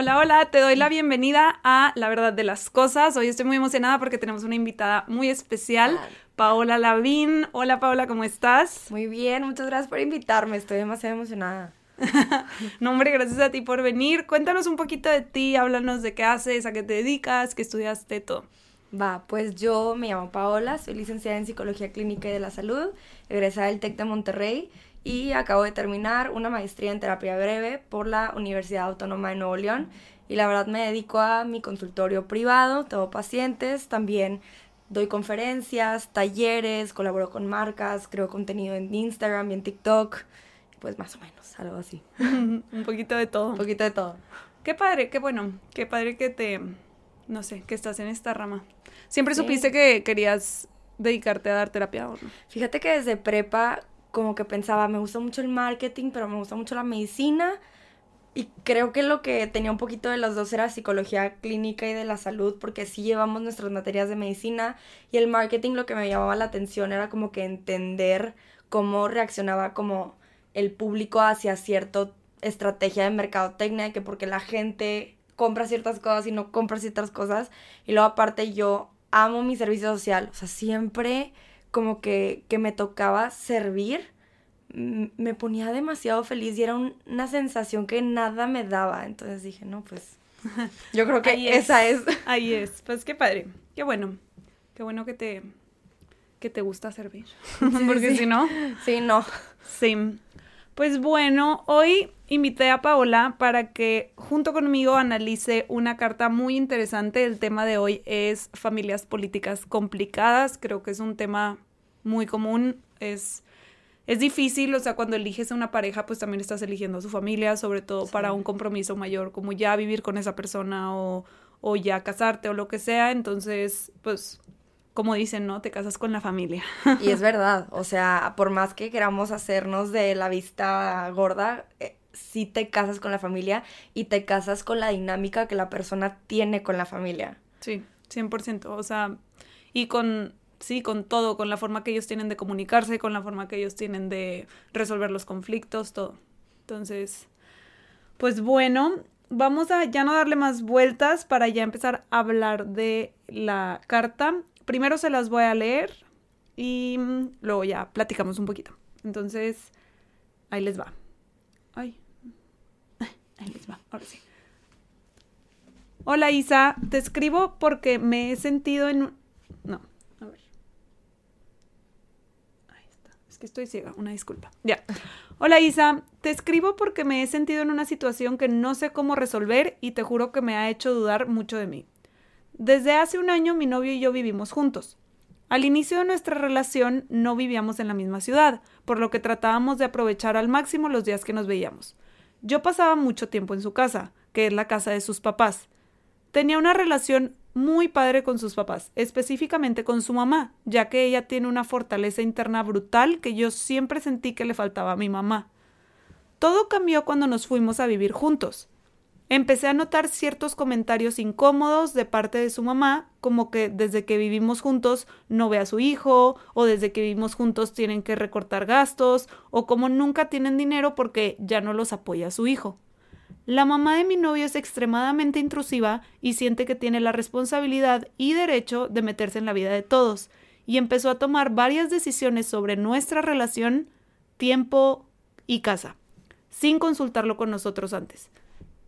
Hola, hola, te doy la bienvenida a La Verdad de las Cosas. Hoy estoy muy emocionada porque tenemos una invitada muy especial, Paola Lavín. Hola Paola, ¿cómo estás? Muy bien, muchas gracias por invitarme, estoy demasiado emocionada. no, hombre, gracias a ti por venir. Cuéntanos un poquito de ti, háblanos de qué haces, a qué te dedicas, qué estudiaste, todo. Va, pues yo me llamo Paola, soy licenciada en Psicología Clínica y de la Salud, egresada del TEC de Monterrey y acabo de terminar una maestría en terapia breve por la Universidad Autónoma de Nuevo León y la verdad me dedico a mi consultorio privado, tengo pacientes, también doy conferencias, talleres, colaboro con marcas, creo contenido en Instagram y en TikTok, pues más o menos, algo así. Un poquito de todo. Un poquito de todo. Qué padre, qué bueno, qué padre que te, no sé, que estás en esta rama. ¿Siempre supiste que querías dedicarte a dar terapia o no? Fíjate que desde prepa como que pensaba, me gusta mucho el marketing, pero me gusta mucho la medicina. Y creo que lo que tenía un poquito de los dos era psicología clínica y de la salud, porque sí llevamos nuestras materias de medicina y el marketing lo que me llamaba la atención era como que entender cómo reaccionaba como el público hacia cierta estrategia de mercadotecnia, que porque la gente compra ciertas cosas y no compra ciertas cosas. Y luego aparte yo amo mi servicio social, o sea, siempre como que, que me tocaba servir, me ponía demasiado feliz y era una sensación que nada me daba. Entonces dije, no, pues yo creo que esa es. Ahí es. Pues qué padre. Qué bueno. Qué bueno que te, que te gusta servir. Porque si no. Sí, no. Sí. Pues bueno, hoy invité a Paola para que junto conmigo analice una carta muy interesante. El tema de hoy es familias políticas complicadas. Creo que es un tema muy común. Es, es difícil, o sea, cuando eliges a una pareja, pues también estás eligiendo a su familia, sobre todo para un compromiso mayor, como ya vivir con esa persona o, o ya casarte o lo que sea. Entonces, pues como dicen, ¿no? Te casas con la familia. Y es verdad, o sea, por más que queramos hacernos de la vista gorda, eh, sí te casas con la familia y te casas con la dinámica que la persona tiene con la familia. Sí, 100%, o sea, y con, sí, con todo, con la forma que ellos tienen de comunicarse, con la forma que ellos tienen de resolver los conflictos, todo. Entonces, pues bueno, vamos a ya no darle más vueltas para ya empezar a hablar de la carta primero se las voy a leer y mm, luego ya platicamos un poquito. Entonces, ahí les va. Ay. Ahí les va, ahora sí. Hola Isa, te escribo porque me he sentido en... No, a ver. Ahí está. Es que estoy ciega, una disculpa. Ya. Hola Isa, te escribo porque me he sentido en una situación que no sé cómo resolver y te juro que me ha hecho dudar mucho de mí. Desde hace un año mi novio y yo vivimos juntos. Al inicio de nuestra relación no vivíamos en la misma ciudad, por lo que tratábamos de aprovechar al máximo los días que nos veíamos. Yo pasaba mucho tiempo en su casa, que es la casa de sus papás. Tenía una relación muy padre con sus papás, específicamente con su mamá, ya que ella tiene una fortaleza interna brutal que yo siempre sentí que le faltaba a mi mamá. Todo cambió cuando nos fuimos a vivir juntos. Empecé a notar ciertos comentarios incómodos de parte de su mamá, como que desde que vivimos juntos no ve a su hijo, o desde que vivimos juntos tienen que recortar gastos, o como nunca tienen dinero porque ya no los apoya su hijo. La mamá de mi novio es extremadamente intrusiva y siente que tiene la responsabilidad y derecho de meterse en la vida de todos, y empezó a tomar varias decisiones sobre nuestra relación, tiempo y casa, sin consultarlo con nosotros antes.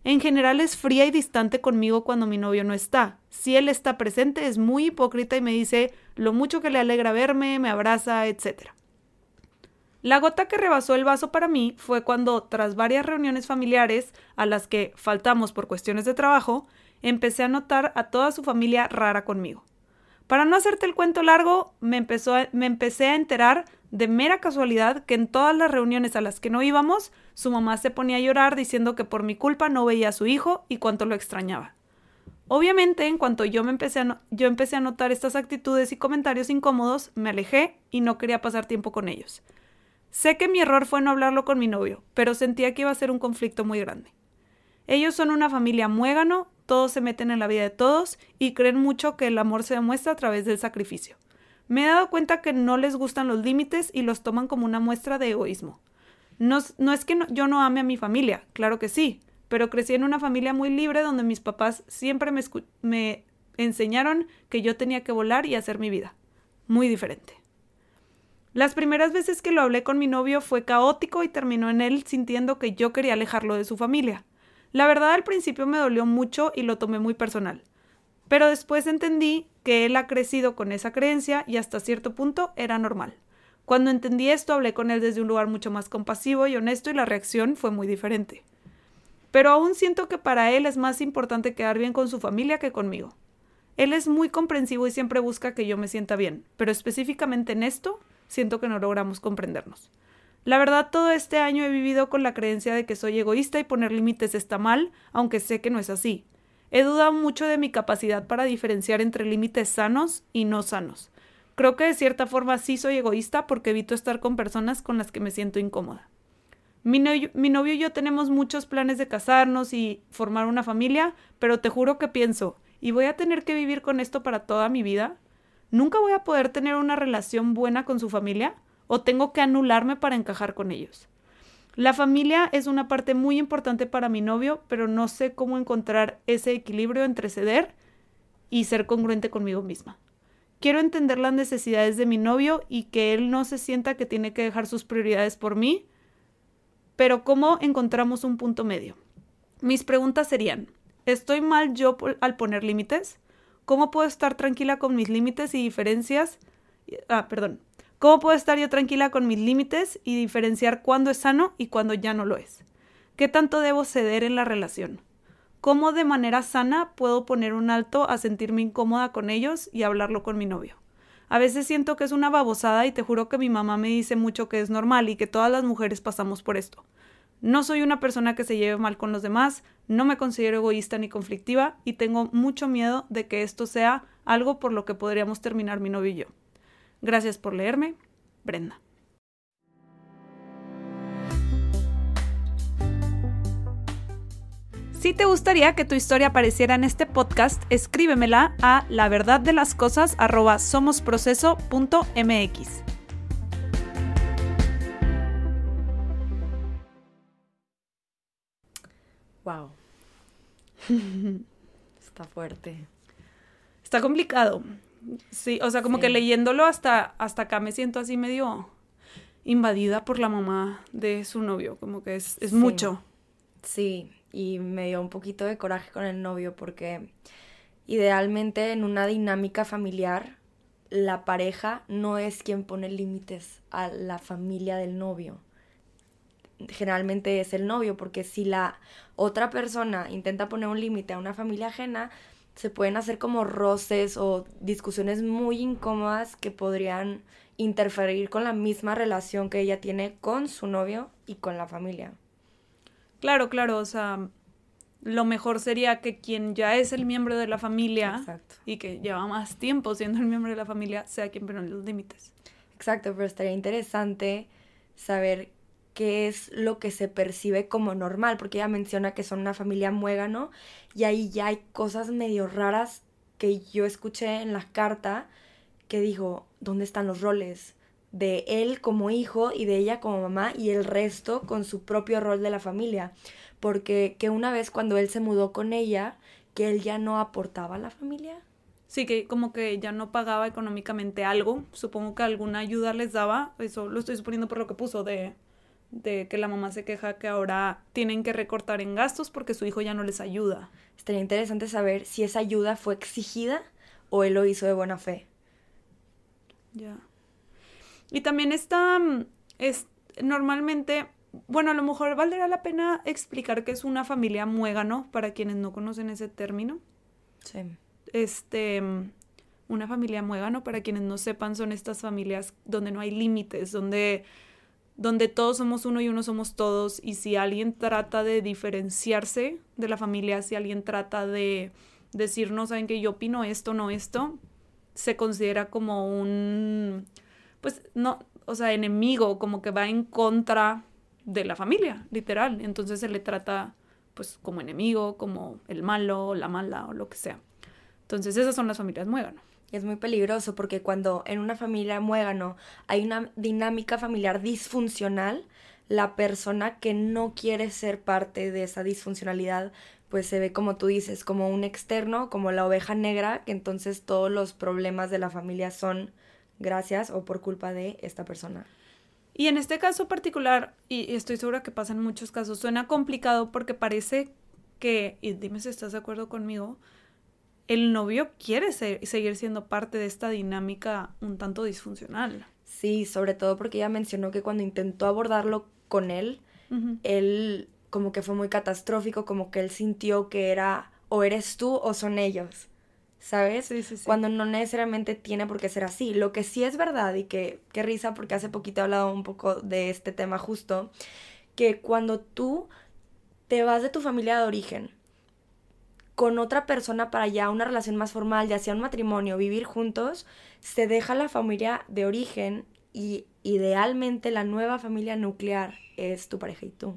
En general es fría y distante conmigo cuando mi novio no está. Si él está presente es muy hipócrita y me dice lo mucho que le alegra verme, me abraza, etc. La gota que rebasó el vaso para mí fue cuando, tras varias reuniones familiares a las que faltamos por cuestiones de trabajo, empecé a notar a toda su familia rara conmigo. Para no hacerte el cuento largo, me, me empecé a enterar de mera casualidad que en todas las reuniones a las que no íbamos, su mamá se ponía a llorar diciendo que por mi culpa no veía a su hijo y cuánto lo extrañaba. Obviamente, en cuanto yo, me empecé yo empecé a notar estas actitudes y comentarios incómodos, me alejé y no quería pasar tiempo con ellos. Sé que mi error fue no hablarlo con mi novio, pero sentía que iba a ser un conflicto muy grande. Ellos son una familia muégano, todos se meten en la vida de todos y creen mucho que el amor se demuestra a través del sacrificio. Me he dado cuenta que no les gustan los límites y los toman como una muestra de egoísmo. No, es que yo no ame a mi familia, claro que sí, pero crecí en una familia muy libre donde mis papás siempre me, enseñaron que yo tenía que volar y hacer mi vida. Muy diferente. Las primeras veces que lo hablé con mi novio fue caótico y terminó en él sintiendo que yo quería alejarlo de su familia. La verdad al principio me dolió mucho y lo tomé muy personal. Pero después entendí que él ha crecido con esa creencia y hasta cierto punto era normal. Cuando entendí esto hablé con él desde un lugar mucho más compasivo y honesto y la reacción fue muy diferente. Pero aún siento que para él es más importante quedar bien con su familia que conmigo. Él es muy comprensivo y siempre busca que yo me sienta bien, pero específicamente en esto siento que no logramos comprendernos. La verdad, todo este año he vivido con la creencia de que soy egoísta y poner límites está mal, aunque sé que no es así. He dudado mucho de mi capacidad para diferenciar entre límites sanos y no sanos. Creo que de cierta forma sí soy egoísta porque evito estar con personas con las que me siento incómoda. Mi, novio y yo tenemos muchos planes de casarnos y formar una familia, pero te juro que pienso, ¿y voy a tener que vivir con esto para toda mi vida? ¿Nunca voy a poder tener una relación buena con su familia? o tengo que anularme para encajar con ellos. La familia es una parte muy importante para mi novio, pero no sé cómo encontrar ese equilibrio entre ceder y ser congruente conmigo misma. Quiero entender las necesidades de mi novio y que él no se sienta que tiene que dejar sus prioridades por mí, pero ¿cómo encontramos un punto medio? Mis preguntas serían, ¿estoy mal yo al poner límites? ¿Cómo puedo estar tranquila con mis límites y diferencias? Ah, perdón. ¿Cómo puedo estar yo tranquila con mis límites y diferenciar cuándo es sano y cuándo ya no lo es? ¿Qué tanto debo ceder en la relación? ¿Cómo de manera sana puedo poner un alto a sentirme incómoda con ellos y hablarlo con mi novio? A veces siento que es una babosada y te juro que mi mamá me dice mucho que es normal y que todas las mujeres pasamos por esto. No soy una persona que se lleve mal con los demás, no me considero egoísta ni conflictiva y tengo mucho miedo de que esto sea algo por lo que podríamos terminar mi novio y yo. Gracias por leerme, Brenda. Si te gustaría que tu historia apareciera en este podcast, escríbemela a la verdad de las cosas somosproceso.mx. Wow. Está fuerte. Está complicado. Sí, o sea, como que leyéndolo hasta, hasta acá me siento así medio invadida por la mamá de su novio, como que es, es mucho. Sí, y me dio un poquito de coraje con el novio porque idealmente en una dinámica familiar la pareja no es quien pone límites a la familia del novio. Generalmente es el novio, porque si la otra persona intenta poner un límite a una familia ajena, se pueden hacer como roces o discusiones muy incómodas que podrían interferir con la misma relación que ella tiene con su novio y con la familia. Claro, claro, o sea, lo mejor sería que quien ya es el miembro de la familia y que lleva más tiempo siendo el miembro de la familia sea quien pone los límites. Exacto, pero estaría interesante saber qué es lo que se percibe como normal, porque ella menciona que son una familia muégano y ahí ya hay cosas medio raras que yo escuché en la carta que dijo, ¿dónde están los roles? De él como hijo y de ella como mamá y el resto con su propio rol de la familia. Porque que una vez cuando él se mudó con ella, que él ya no aportaba a la familia. Sí, que como que ya no pagaba económicamente algo. Supongo que alguna ayuda les daba. Eso lo estoy suponiendo por lo que puso de de que la mamá se queja que ahora tienen que recortar en gastos porque su hijo ya no les ayuda. Estaría interesante saber si esa ayuda fue exigida o él lo hizo de buena fe. Ya. Y también está, mm, es normalmente, bueno, a lo mejor valdría la pena explicar que es una familia muégano para quienes no conocen ese término. Sí. Este, mm, una familia muégano, para quienes no sepan, son estas familias donde no hay límites, donde donde todos somos uno y uno somos todos y si alguien trata de diferenciarse de la familia, si alguien trata de decirnos, saben que yo opino esto, no esto, se considera como un, pues no, o sea, enemigo, como que va en contra de la familia, literal. Entonces se le trata pues como enemigo, como el malo, la mala o lo que sea. Entonces esas son las familias muégano. Es muy peligroso porque cuando en una familia muégano hay una dinámica familiar disfuncional, la persona que no quiere ser parte de esa disfuncionalidad, pues se ve como tú dices, como un externo, como la oveja negra, que entonces todos los problemas de la familia son gracias o por culpa de esta persona. Y en este caso particular, y estoy segura que pasa en muchos casos, suena complicado porque parece que, y dime si estás de acuerdo conmigo, el novio quiere seguir siendo parte de esta dinámica un tanto disfuncional. Sí, sobre todo porque ella mencionó que cuando intentó abordarlo con él, él como que fue muy catastrófico, como que él sintió que era o eres tú o son ellos. ¿Sabes? Sí, sí, sí. Cuando no necesariamente tiene por qué ser así. Lo que sí es verdad y que, qué risa, porque hace poquito he hablado un poco de este tema justo, que cuando tú te vas de tu familia de origen con otra persona para ya una relación más formal, ya sea un matrimonio, vivir juntos, se deja la familia de origen y idealmente la nueva familia nuclear es tu pareja y tú.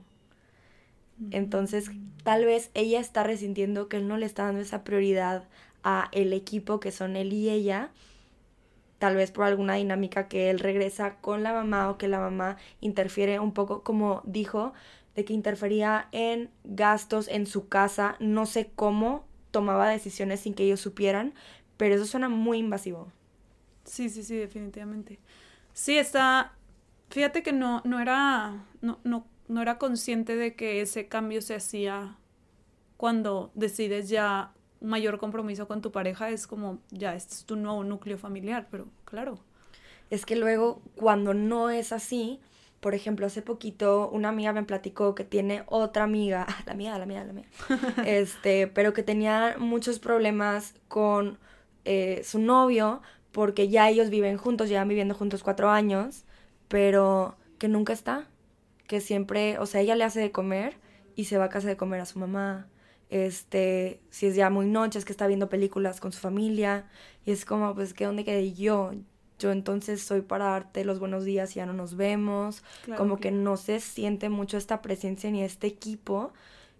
Entonces, tal vez ella está resintiendo que él no le está dando esa prioridad a el equipo que son él y ella, tal vez por alguna dinámica que él regresa con la mamá o que la mamá interfiere un poco, como dijo, de que interfería en gastos en su casa, no sé cómo tomaba decisiones sin que ellos supieran, pero eso suena muy invasivo. Sí, sí, sí, definitivamente. Sí, está, fíjate que no, no era, no, no, no era consciente de que ese cambio se hacía cuando decides ya mayor compromiso con tu pareja, es como, ya, este es tu nuevo núcleo familiar, pero claro. Es que luego, cuando no es así, por ejemplo, hace poquito una amiga me platicó que tiene otra amiga, la mía, la mía, la mía, este, pero que tenía muchos problemas con eh, su novio porque ya ellos viven juntos, llevan viviendo juntos cuatro años, pero que nunca está, que siempre, o sea, ella le hace de comer y se va a casa de comer a su mamá, este, si es ya muy noche, es que está viendo películas con su familia, y es como, pues, ¿qué dónde quedé yo? Yo entonces soy para darte los buenos días y ya no nos vemos, como que no se siente mucho esta presencia ni este equipo,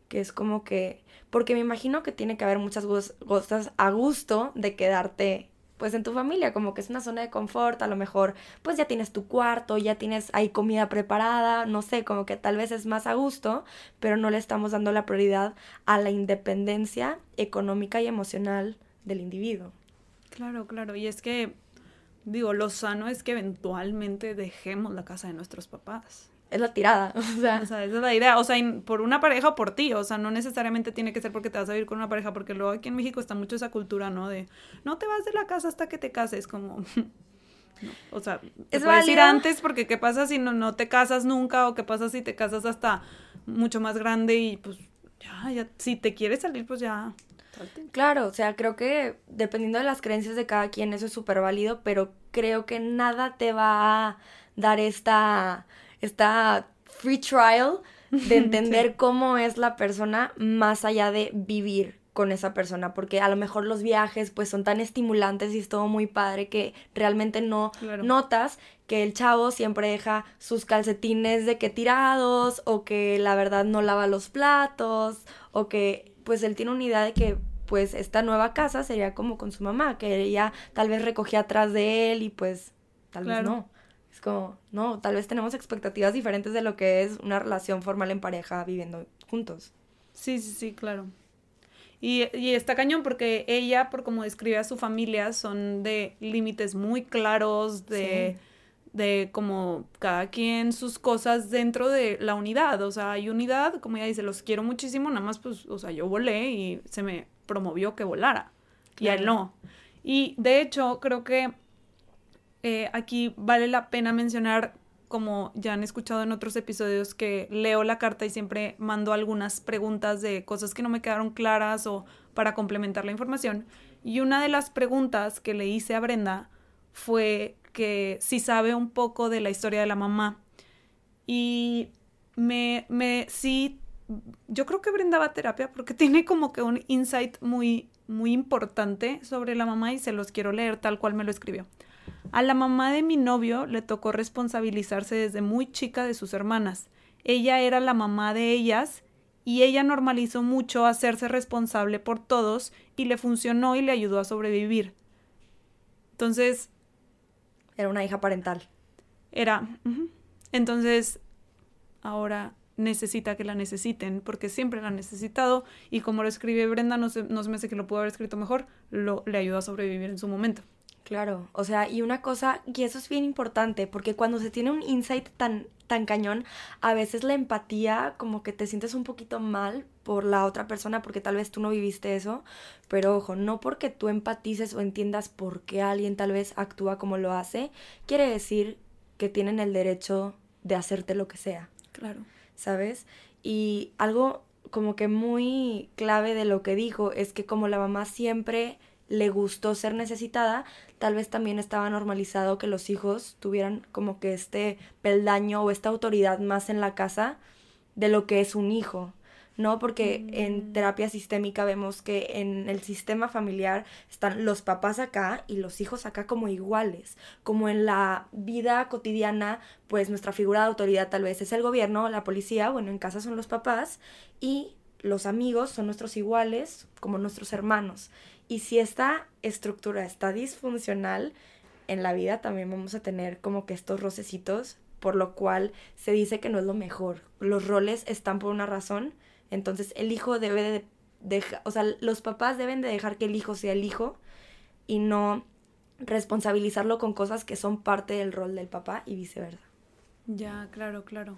que es como que, porque me imagino que tiene que haber muchas cosas a gusto de quedarte pues en tu familia, como que es una zona de confort, a lo mejor pues ya tienes tu cuarto, ya tienes ahí comida preparada, no sé, como que tal vez es más a gusto, pero no le estamos dando la prioridad a la independencia económica y emocional del individuo. Claro, claro, y es que Digo, lo sano es que eventualmente dejemos la casa de nuestros papás. Es la tirada, o sea. O sea, esa es la idea. O sea, por una pareja o por ti. O sea, no necesariamente tiene que ser porque te vas a vivir con una pareja, porque luego aquí en México está mucho esa cultura, ¿no? De no te vas de la casa hasta que te cases, como. O sea, te es puedes ir antes porque qué pasa si no, no te casas nunca o qué pasa si te casas hasta mucho más grande y pues ya, ya, si te quieres salir, pues ya, Claro, o sea, creo que dependiendo de las creencias de cada quien, eso es súper válido, pero creo que nada te va a dar esta, esta free trial de entender cómo es la persona más allá de vivir con esa persona, porque a lo mejor los viajes pues son tan estimulantes y es todo muy padre que realmente no notas que el chavo siempre deja sus calcetines de que tirados o que la verdad no lava los platos o que pues él tiene una idea de que pues esta nueva casa sería como con su mamá, que ella tal vez recogía atrás de él y pues tal vez no. Es como, no, tal vez tenemos expectativas diferentes de lo que es una relación formal en pareja viviendo juntos. Sí, sí, sí, claro. Y, y está cañón porque ella, por como describe a su familia, son de límites muy claros, de de como cada quien sus cosas dentro de la unidad. O sea, hay unidad, como ella dice, los quiero muchísimo, nada más pues, o sea, yo volé y se me promovió que volara. Y a él no. Y de hecho, creo que eh, aquí vale la pena mencionar, como ya han escuchado en otros episodios, que leo la carta y siempre mando algunas preguntas de cosas que no me quedaron claras o para complementar la información. Y una de las preguntas que le hice a Brenda fue que si sabe un poco de la historia de la mamá. Y me, me, sí, yo creo que Brenda va a terapia porque tiene como que un insight muy, muy importante sobre la mamá y se los quiero leer tal cual me lo escribió. A la mamá de mi novio le tocó responsabilizarse desde muy chica de sus hermanas. Ella era la mamá de ellas y ella normalizó mucho hacerse responsable por todos y le funcionó y le ayudó a sobrevivir. Entonces, era una hija parental. Era. Entonces, ahora necesita que la necesiten, porque siempre la han necesitado, y como lo escribe Brenda, no, sé, no se me hace que lo pudo haber escrito mejor, lo, le ayudó a sobrevivir en su momento. Claro, o sea, y una cosa, y eso es bien importante, porque cuando se tiene un insight tan, tan cañón, a veces la empatía como que te sientes un poquito mal por la otra persona porque tal vez tú no viviste eso, pero ojo, no porque tú empatices o entiendas por qué alguien tal vez actúa como lo hace, quiere decir que tienen el derecho de hacerte lo que sea. Claro. ¿Sabes? Y algo como que muy clave de lo que dijo es que como la mamá siempre le gustó ser necesitada, tal vez también estaba normalizado que los hijos tuvieran como que este peldaño o esta autoridad más en la casa de lo que es un hijo. ¿No? Porque en mm. terapia sistémica vemos que en el sistema familiar están los papás acá y los hijos acá como iguales. Como en la vida cotidiana, pues nuestra figura de autoridad tal vez es el gobierno, la policía, bueno, en casa son los papás y los amigos son nuestros iguales, como nuestros hermanos. Y si esta estructura está disfuncional, en la vida también vamos a tener como que estos rocecitos, por lo cual se dice que no es lo mejor. Los roles están por una razón, entonces el hijo debe de dejar, o sea, los papás deben de dejar que el hijo sea el hijo y no responsabilizarlo con cosas que son parte del rol del papá y viceversa. Ya, claro, claro.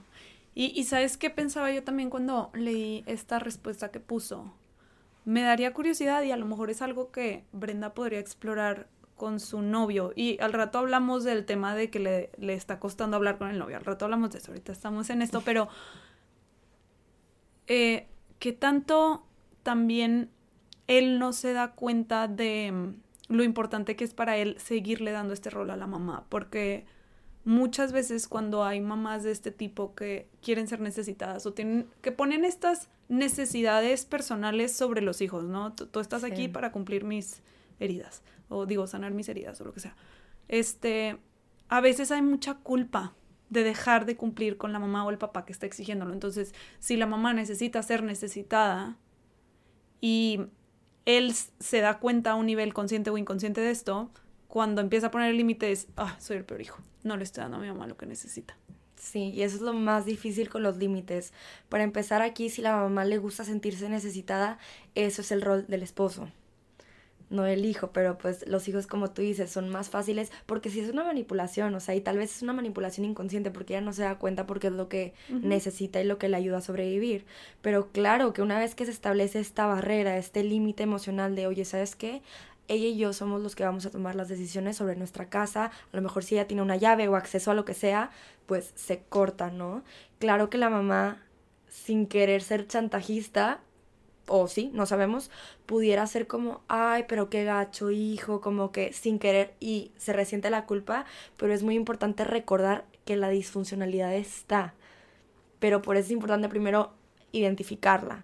Y, y sabes qué pensaba yo también cuando leí esta respuesta que puso. Me daría curiosidad y a lo mejor es algo que Brenda podría explorar con su novio. Y al rato hablamos del tema de que le, le está costando hablar con el novio. Al rato hablamos de eso. Ahorita estamos en esto, pero eh, que tanto también él no se da cuenta de mm, lo importante que es para él seguirle dando este rol a la mamá, porque muchas veces cuando hay mamás de este tipo que quieren ser necesitadas o tienen que ponen estas necesidades personales sobre los hijos, ¿no? Tú, estás aquí para cumplir mis heridas o digo sanar mis heridas o lo que sea. Este, a veces hay mucha culpa de dejar de cumplir con la mamá o el papá que está exigiéndolo. Entonces, si la mamá necesita ser necesitada y él se da cuenta a un nivel consciente o inconsciente de esto, cuando empieza a poner el límite es, ah, soy el peor hijo, no le estoy dando a mi mamá lo que necesita. Sí, y eso es lo más difícil con los límites. Para empezar aquí, si la mamá le gusta sentirse necesitada, eso es el rol del esposo no el hijo, pero pues los hijos, como tú dices, son más fáciles porque si es una manipulación, o sea, y tal vez es una manipulación inconsciente porque ella no se da cuenta porque es lo que necesita y lo que le ayuda a sobrevivir. Pero claro que una vez que se establece esta barrera, este límite emocional de, oye, ¿sabes qué? Ella y yo somos los que vamos a tomar las decisiones sobre nuestra casa, a lo mejor si ella tiene una llave o acceso a lo que sea, pues se corta, ¿no? Claro que la mamá, sin querer ser chantajista, o sí, no sabemos, pudiera ser como, ay, pero qué gacho, hijo, como que sin querer y se resiente la culpa, pero es muy importante recordar que la disfuncionalidad está. Pero por eso es importante primero identificarla.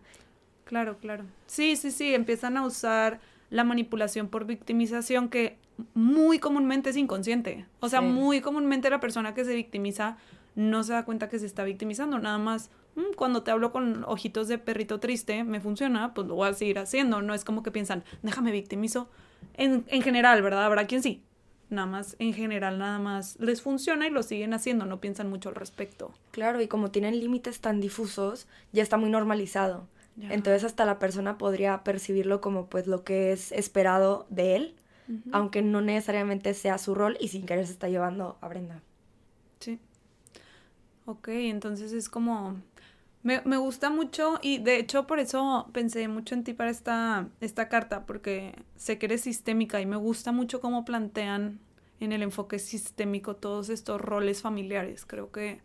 Claro, claro. Sí, sí, sí, empiezan a usar la manipulación por victimización que muy comúnmente es inconsciente. O sea, muy comúnmente la persona que se victimiza no se da cuenta que se está victimizando, nada más Mm, cuando te hablo con ojitos de perrito triste, me funciona, pues lo voy a seguir haciendo. No es como que piensan, déjame victimizo. En, en general, ¿verdad? Habrá quien sí. Nada más, en general, nada más les funciona y lo siguen haciendo, no piensan mucho al respecto. Claro, y como tienen límites tan difusos, ya está muy normalizado. Entonces hasta la persona podría percibirlo como pues lo que es esperado de él, aunque no necesariamente sea su rol y sin querer se está llevando a Brenda. Ok, entonces es como... Me, me, gusta mucho y de hecho por eso pensé mucho en ti para esta, esta carta, porque sé que eres sistémica y me gusta mucho cómo plantean en el enfoque sistémico todos estos roles familiares. Creo que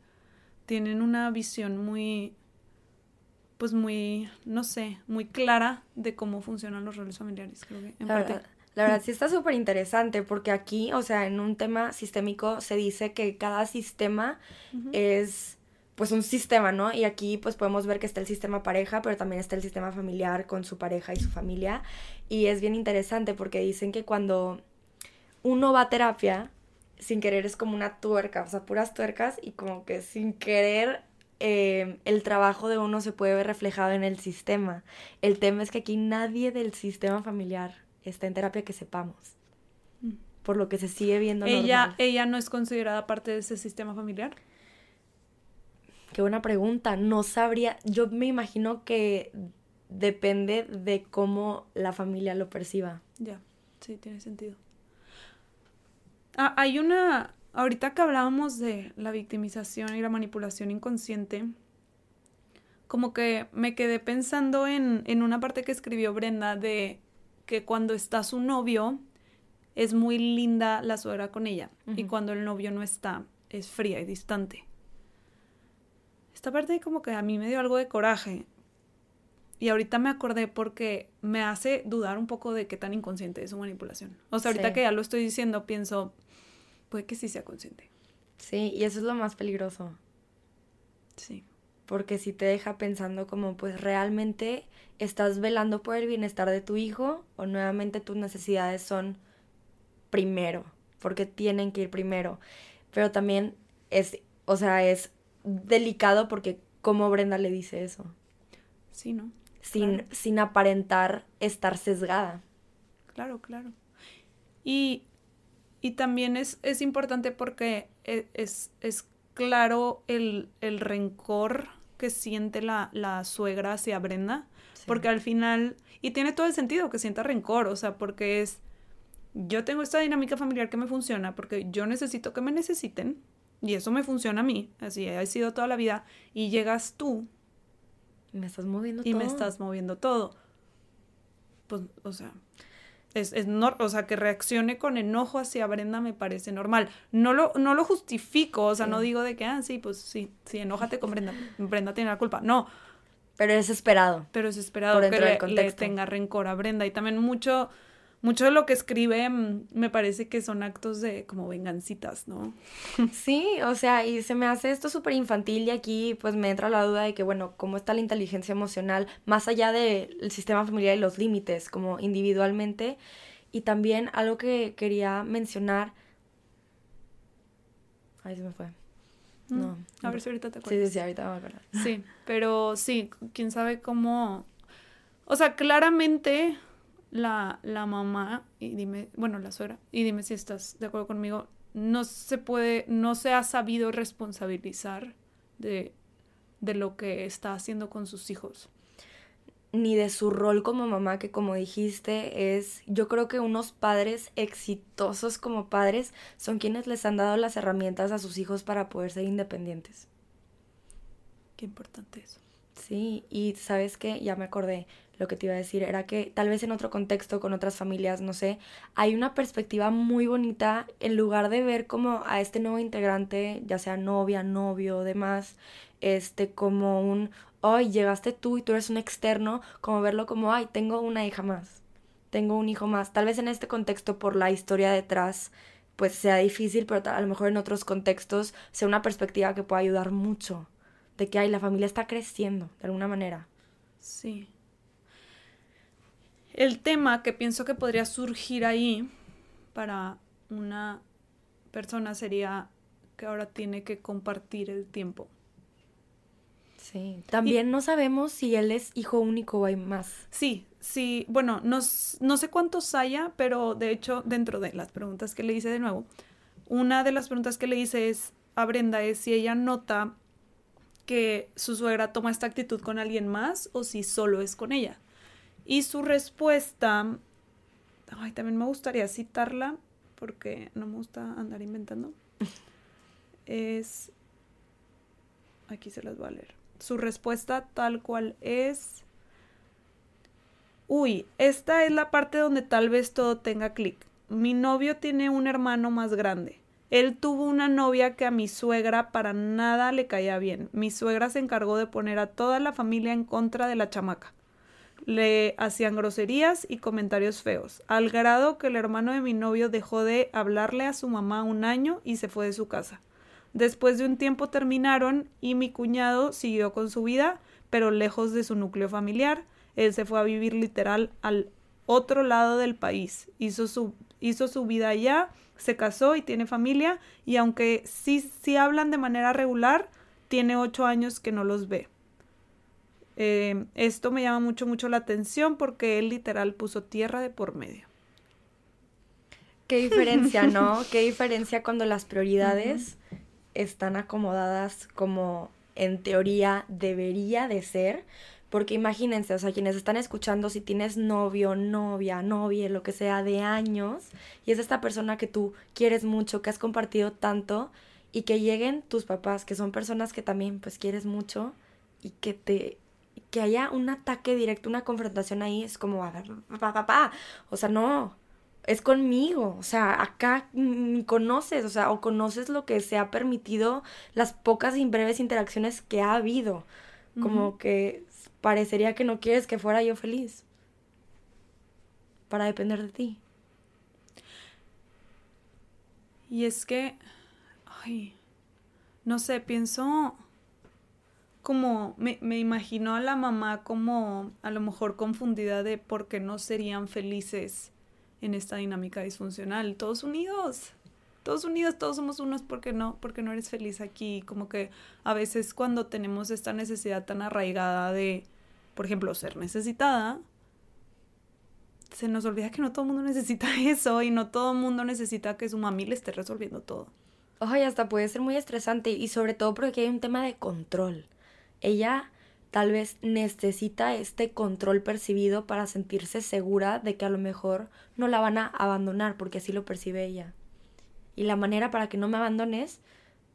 tienen una visión muy, pues muy, no sé, muy clara de cómo funcionan los roles familiares. Creo que en parte... la verdad sí está súper interesante porque aquí, o sea, en un tema sistémico se dice que cada sistema uh -huh. es pues un sistema, ¿no? Y aquí pues podemos ver que está el sistema pareja, pero también está el sistema familiar con su pareja y su familia. Y es bien interesante porque dicen que cuando uno va a terapia, sin querer es como una tuerca, o sea, puras tuercas y como que sin querer eh, el trabajo de uno se puede ver reflejado en el sistema. El tema es que aquí nadie del sistema familiar está en terapia que sepamos. Por lo que se sigue viendo ella, normal. ¿Ella no es considerada parte de ese sistema familiar? Qué buena pregunta. No sabría. Yo me imagino que depende de cómo la familia lo perciba. Ya, sí, tiene sentido. Ah, hay una. Ahorita que hablábamos de la victimización y la manipulación inconsciente, como que me quedé pensando en, en una parte que escribió Brenda de que cuando está su novio es muy linda la suegra con ella uh -huh. y cuando el novio no está es fría y distante. Esta parte como que a mí me dio algo de coraje y ahorita me acordé porque me hace dudar un poco de qué tan inconsciente es su manipulación. O sea, ahorita sí. que ya lo estoy diciendo pienso, puede que sí sea consciente. Sí, y eso es lo más peligroso. Sí. Porque si te deja pensando como, pues realmente estás velando por el bienestar de tu hijo o nuevamente tus necesidades son primero, porque tienen que ir primero. Pero también es, o sea, es delicado porque como Brenda le dice eso. Sí, ¿no? Sin, claro. sin aparentar estar sesgada. Claro, claro. Y, y también es, es importante porque e, es, es claro el, el rencor que siente la, la suegra hacia Brenda, sí. porque al final, y tiene todo el sentido que sienta rencor, o sea, porque es, yo tengo esta dinámica familiar que me funciona, porque yo necesito que me necesiten, y eso me funciona a mí, así ha sido toda la vida, y llegas tú. Y me estás moviendo y todo. me estás moviendo todo. Pues, o sea, es, es no, o sea, que reaccione con enojo hacia Brenda me parece normal. No lo, no lo justifico, o sea, sí. no digo de que, ah, sí, pues sí, sí, enójate con Brenda, Brenda tiene la culpa. No. Pero es esperado. Pero es esperado que le, le, tenga rencor a Brenda. Y también mucho, mucho de lo que escribe me parece que son actos de como vengancitas, ¿no? Sí, o sea, y se me hace esto súper infantil y aquí pues me entra la duda de que, bueno, ¿cómo está la inteligencia emocional más allá del sistema familiar y los límites, como individualmente? Y también algo que quería mencionar... Ahí se me fue. No. A ver si ahorita te acuerdas. Sí, sí, sí, ahorita me voy a acordar. Sí, pero sí, quién sabe cómo... O sea, claramente la, la mamá, y dime, bueno, la suegra, y dime si estás de acuerdo conmigo, no se puede, no se ha sabido responsabilizar de, de lo que está haciendo con sus hijos. Ni de su rol como mamá, que como dijiste, es, yo creo que unos padres exitosos como padres son quienes les han dado las herramientas a sus hijos para poder ser independientes. Qué importante eso. Sí, y sabes qué, ya me acordé, lo que te iba a decir era que tal vez en otro contexto, con otras familias, no sé, hay una perspectiva muy bonita en lugar de ver como a este nuevo integrante, ya sea novia, novio, demás, este, como un, ay, llegaste tú y tú eres un externo, como verlo como, ay, tengo una hija más, tengo un hijo más. Tal vez en este contexto, por la historia detrás, pues sea difícil, pero a lo mejor en otros contextos sea una perspectiva que pueda ayudar mucho, de que, ay, la familia está creciendo, de alguna manera. Sí. El tema que pienso que podría surgir ahí para una persona sería que ahora tiene que compartir el tiempo. Sí, también y, no sabemos si él es hijo único o hay más. Sí, sí, bueno, no, no sé cuántos haya, pero de hecho dentro de las preguntas que le hice de nuevo, una de las preguntas que le hice es a Brenda es si ella nota que su suegra toma esta actitud con alguien más o si solo es con ella. Y su respuesta, ay, también me gustaría citarla porque no me gusta andar inventando. Es, aquí se las voy a leer. Su respuesta tal cual es... Uy, esta es la parte donde tal vez todo tenga clic. Mi novio tiene un hermano más grande. Él tuvo una novia que a mi suegra para nada le caía bien. Mi suegra se encargó de poner a toda la familia en contra de la chamaca. Le hacían groserías y comentarios feos, al grado que el hermano de mi novio dejó de hablarle a su mamá un año y se fue de su casa. Después de un tiempo terminaron y mi cuñado siguió con su vida, pero lejos de su núcleo familiar. Él se fue a vivir literal al otro lado del país. Hizo su, hizo su vida allá se casó y tiene familia y aunque sí, sí hablan de manera regular, tiene ocho años que no los ve. Eh, esto me llama mucho, mucho la atención porque él literal puso tierra de por medio. Qué diferencia, ¿no? Qué diferencia cuando las prioridades están acomodadas como en teoría debería de ser, porque imagínense, o sea, quienes están escuchando, si tienes novio, novia, novia, lo que sea, de años, y es esta persona que tú quieres mucho, que has compartido tanto, y que lleguen tus papás, que son personas que también pues quieres mucho, y que te que haya un ataque directo, una confrontación ahí, es como, a ver, papá, papá, o sea, no, es conmigo, o sea, acá conoces, o sea, o conoces lo que se ha permitido, las pocas y breves interacciones que ha habido, como que parecería que no quieres que fuera yo feliz para depender de ti. Y es que, ay, no sé, pienso como, me, me imagino a la mamá como a lo mejor confundida de por qué no serían felices en esta dinámica disfuncional. Todos unidos, todos unidos, todos somos unos porque no, porque no eres feliz aquí. Como que a veces cuando tenemos esta necesidad tan arraigada de por ejemplo, ser necesitada, se nos olvida que no todo el mundo necesita eso y no todo el mundo necesita que su mami le esté resolviendo todo. Oye, hasta puede ser muy estresante y sobre todo porque hay un tema de control. Ella tal vez necesita este control percibido para sentirse segura de que a lo mejor no la van a abandonar porque así lo percibe ella. Y la manera para que no me abandones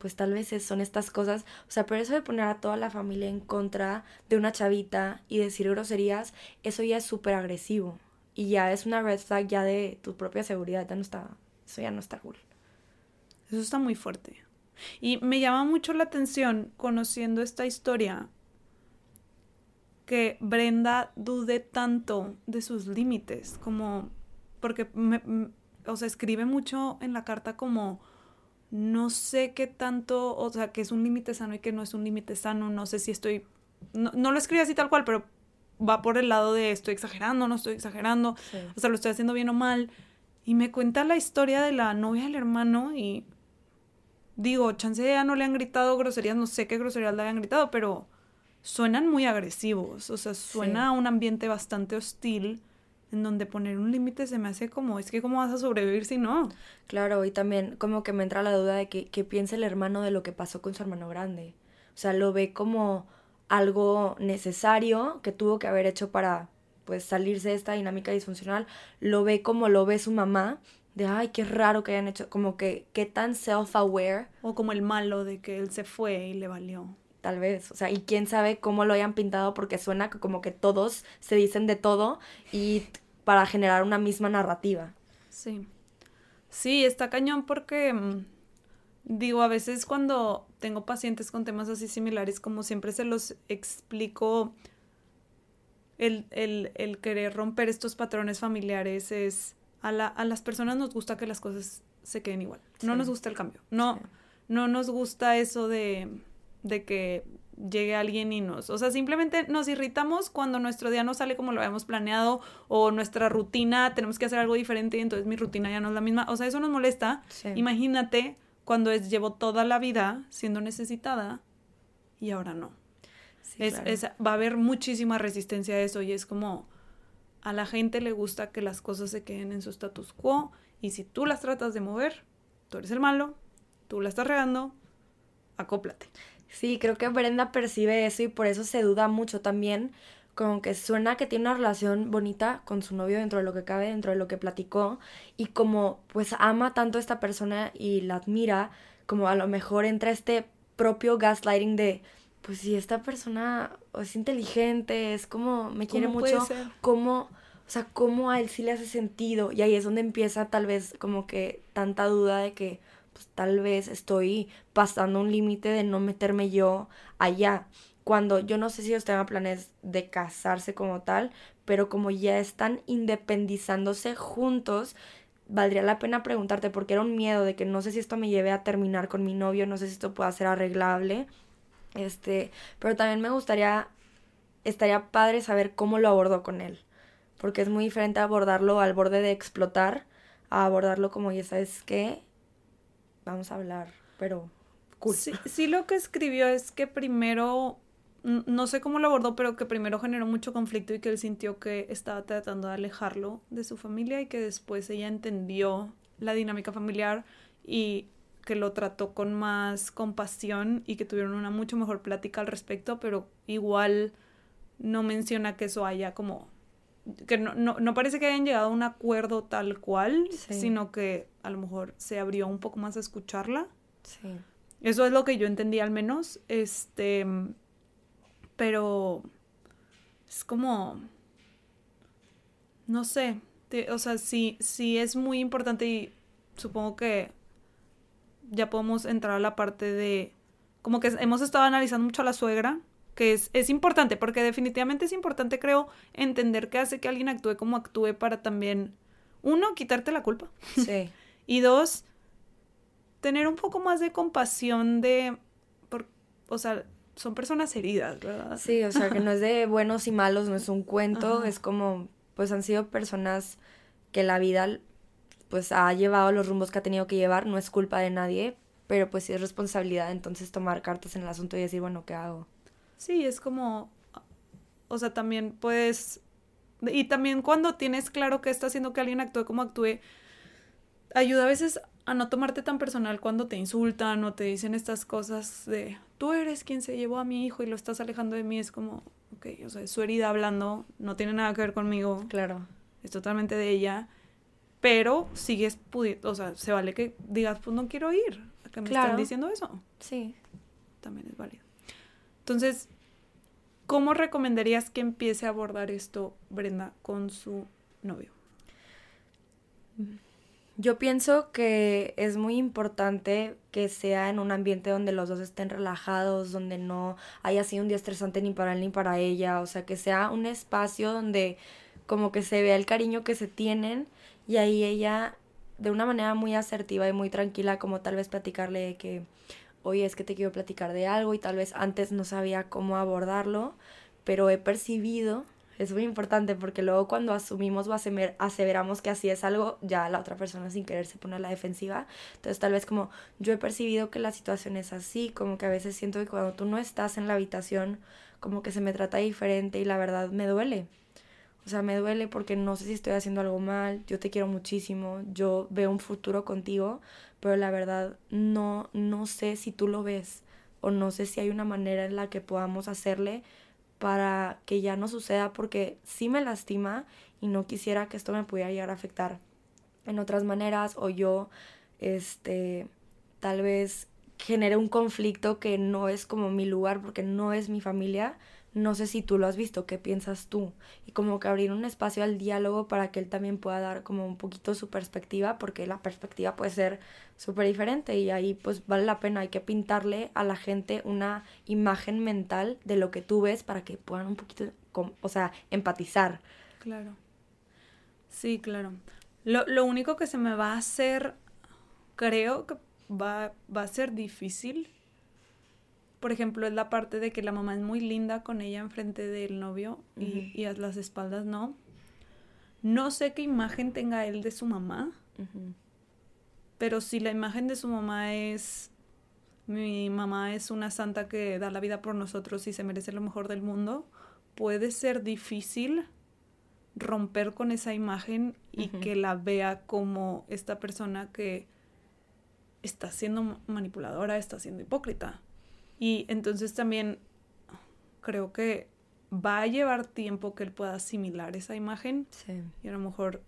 pues tal vez son estas cosas, o sea, pero eso de poner a toda la familia en contra de una chavita y decir groserías, eso ya es súper agresivo y ya es una red flag ya de tu propia seguridad, ya no está, eso ya no está cool. Eso está muy fuerte. Y me llama mucho la atención conociendo esta historia que Brenda dude tanto de sus límites, como porque me, o sea, escribe mucho en la carta como no sé qué tanto, o sea, que es un límite sano y que no es un límite sano, no sé si estoy, no, lo escribe así tal cual, pero va por el lado de estoy exagerando, no estoy exagerando, o sea, lo estoy haciendo bien o mal. Y me cuenta la historia de la novia del hermano y digo, chance ya no le han gritado groserías, no sé qué groserías le habían gritado, pero suenan muy agresivos, o sea, suena a un ambiente bastante hostil en donde poner un límite se me hace como, es que cómo vas a sobrevivir si no. Claro, y también como que me entra la duda de que, que piense el hermano de lo que pasó con su hermano grande. O sea, lo ve como algo necesario que tuvo que haber hecho para pues salirse de esta dinámica disfuncional, lo ve como lo ve su mamá, de ay, qué raro que hayan hecho, como que qué tan self-aware. O como el malo de que él se fue y le valió. Tal vez, o sea, y quién sabe cómo lo hayan pintado porque suena como que todos se dicen de todo y para generar una misma narrativa. Sí. Sí, está cañón porque, mm, digo, a veces cuando tengo pacientes con temas así similares, como siempre se los explico, el, el, querer romper estos patrones familiares es, a, la, a, las personas nos gusta que las cosas se queden igual. No nos gusta el cambio. No, no nos gusta eso de, de que llegue alguien y nos, o sea, simplemente nos irritamos cuando nuestro día no sale como lo habíamos planeado o nuestra rutina, tenemos que hacer algo diferente y entonces mi rutina ya no es la misma, o sea, eso nos molesta. Imagínate cuando es, llevo toda la vida siendo necesitada y ahora no. es, va a haber muchísima resistencia a eso y es como a la gente le gusta que las cosas se queden en su status quo y si tú las tratas de mover, tú eres el malo, tú la estás regando, acóplate. Sí, creo que Brenda percibe eso y por eso se duda mucho también, como que suena que tiene una relación bonita con su novio dentro de lo que cabe, dentro de lo que platicó, y como pues ama tanto a esta persona y la admira, como a lo mejor entra este propio gaslighting de pues si esta persona es inteligente, es como, me quiere mucho, como, o sea, cómo a él sí le hace sentido. Y ahí es donde empieza tal vez como que tanta duda de que, pues tal vez estoy pasando un límite de no meterme yo allá. Cuando yo no sé si ellos tengan planes de casarse como tal, pero como ya están independizándose juntos, valdría la pena preguntarte porque era un miedo de que no sé si esto me lleve a terminar con mi novio, no sé si esto pueda ser arreglable este, pero también me gustaría, estaría padre saber cómo lo abordó con él. Porque es muy diferente abordarlo al borde de explotar a abordarlo como, ya sabes qué, vamos a hablar, pero cool. Sí, sí, lo que escribió es que primero, no sé cómo lo abordó, pero que primero generó mucho conflicto y que él sintió que estaba tratando de alejarlo de su familia y que después ella entendió la dinámica familiar y que lo trató con más compasión y que tuvieron una mucho mejor plática al respecto, pero igual no menciona que eso haya como que no, no, parece que hayan llegado a un acuerdo tal cual, sino que a lo mejor se abrió un poco más a escucharla. Sí. Eso es lo que yo entendí al menos. Este. Pero. Es como. No sé. o sea, sí, sí es muy importante y supongo que ya podemos entrar a la parte de, como que hemos estado analizando mucho a la suegra, que es, es importante, porque definitivamente es importante, creo, entender qué hace que alguien actúe como actúe para también, uno, quitarte la culpa. Sí. y dos, tener un poco más de compasión de, por, o sea, son personas heridas, ¿verdad? Sí, o sea, que no es de buenos y malos, no es un cuento, es como, pues han sido personas que la vida pues ha llevado los rumbos que ha tenido que llevar, no es culpa de nadie, pero pues sí es responsabilidad entonces tomar cartas en el asunto y decir, bueno, ¿qué hago? Sí, es como, o sea, también puedes, y también cuando tienes claro que está haciendo que alguien actúe como actúe, ayuda a veces a no tomarte tan personal cuando te insultan o te dicen estas cosas de, tú eres quien se llevó a mi hijo y lo estás alejando de mí, es como, ok, o sea, es su herida hablando, no tiene nada que ver conmigo. Claro. Es totalmente de ella pero sigues pudiendo, o sea, se vale que digas, pues no quiero ir, a que me están diciendo eso. Sí. También es válido. Entonces, ¿cómo recomendarías que empiece a abordar esto Brenda con su novio? Yo pienso que es muy importante que sea en un ambiente donde los dos estén relajados, donde no haya sido un día estresante ni para él ni para ella, o sea, que sea un espacio donde como que se vea el cariño que se tienen y ahí ella, de una manera muy asertiva y muy tranquila, como tal vez platicarle de que, oye, es que te quiero platicar de algo y tal vez antes no sabía cómo abordarlo, pero he percibido, es muy importante porque luego cuando asumimos o aseveramos que así es algo, ya la otra persona sin querer se pone a la defensiva. Entonces tal vez como yo he percibido que la situación es así, como que a veces siento que cuando tú no estás en la habitación, como que se me trata diferente y la verdad me duele. O sea, me duele porque no sé si estoy haciendo algo mal, yo te quiero muchísimo, yo veo un futuro contigo, pero la verdad no, no sé si tú lo ves o no sé si hay una manera en la que podamos hacerle para que ya no suceda porque sí me lastima y no quisiera que esto me pudiera llegar a afectar en otras maneras o yo este tal vez genere un conflicto que no es como mi lugar porque no es mi familia no sé si tú lo has visto, ¿qué piensas tú? Y como que abrir un espacio al diálogo para que él también pueda dar como un poquito su perspectiva, porque la perspectiva puede ser súper diferente y ahí pues vale la pena, hay que pintarle a la gente una imagen mental de lo que tú ves para que puedan un poquito, o sea, empatizar. Claro. Sí, claro. Lo, lo único que se me va a hacer, creo que va, va a ser difícil por ejemplo, es la parte de que la mamá es muy linda con ella enfrente del novio y, a las espaldas no. No sé qué imagen tenga él de su mamá, pero si la imagen de su mamá es, mi mamá es una santa que da la vida por nosotros y se merece lo mejor del mundo, puede ser difícil romper con esa imagen y que la vea como esta persona que está siendo manipuladora, está siendo hipócrita. Y entonces también creo que va a llevar tiempo que él pueda asimilar esa imagen sí. y a lo mejor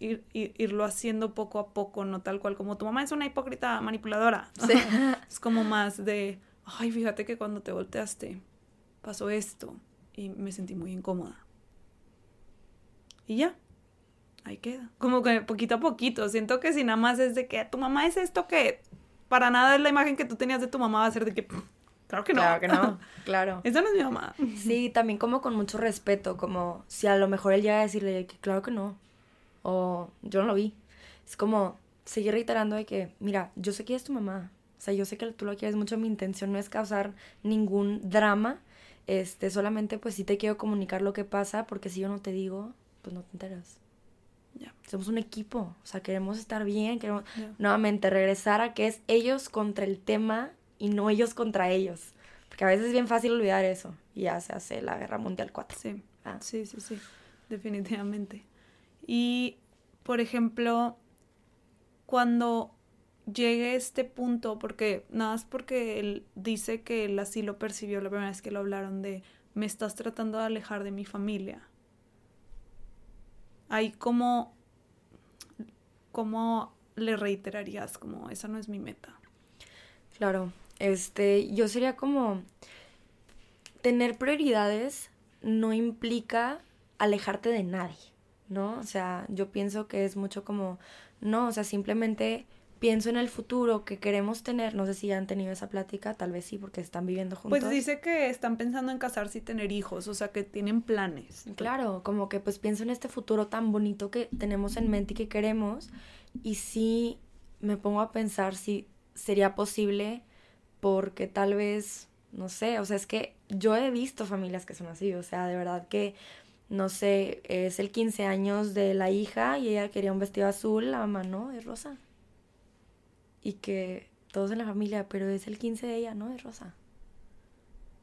ir, irlo haciendo poco a poco, no tal cual como tu mamá es una hipócrita manipuladora. Sí. es como más de, ay, fíjate que cuando te volteaste pasó esto y me sentí muy incómoda. Y ya, ahí queda. Como que poquito a poquito. Siento que si nada más es de que tu mamá es esto que para nada es la imagen que tú tenías de tu mamá, va a ser de que. Claro que no. Claro que no, claro. Esa no es mi mamá. Sí, también como con mucho respeto, como si a lo mejor él llega a decirle que claro que no, o yo no lo vi. Es como seguir reiterando de que, mira, yo sé que es tu mamá, o sea, yo sé que tú lo quieres mucho, mi intención no es causar ningún drama, este, solamente pues sí te quiero comunicar lo que pasa, porque si yo no te digo, pues no te enteras. Somos un equipo, o sea, queremos estar bien, queremos nuevamente regresar a que es ellos contra el tema y no ellos contra ellos. Porque a veces es bien fácil olvidar eso y ya se hace la Guerra Mundial 4. Sí, ah. sí, sí, sí, definitivamente. Y, por ejemplo, cuando llegue este punto, porque nada más porque él dice que él así lo percibió la primera vez que lo hablaron de me estás tratando de alejar de mi familia. Ahí como, ¿cómo le reiterarías? Como, esa no es mi meta. Claro, este, yo sería como, tener prioridades no implica alejarte de nadie, ¿no? O sea, yo pienso que es mucho como, no, o sea, simplemente pienso en el futuro que queremos tener. No sé si ya han tenido esa plática, tal vez sí, porque están viviendo juntos. Pues dice que están pensando en casarse y tener hijos, o sea, que tienen planes. Claro, como que pues pienso en este futuro tan bonito que tenemos en mente y que queremos. Y sí me pongo a pensar si sería posible, porque tal vez, no sé, o sea, es que yo he visto familias que son así, o sea, de verdad que no sé, es el 15 años de la hija y ella quería un vestido azul, la mamá no, es rosa y que todos en la familia, pero es el 15 de ella, ¿no? Es Rosa.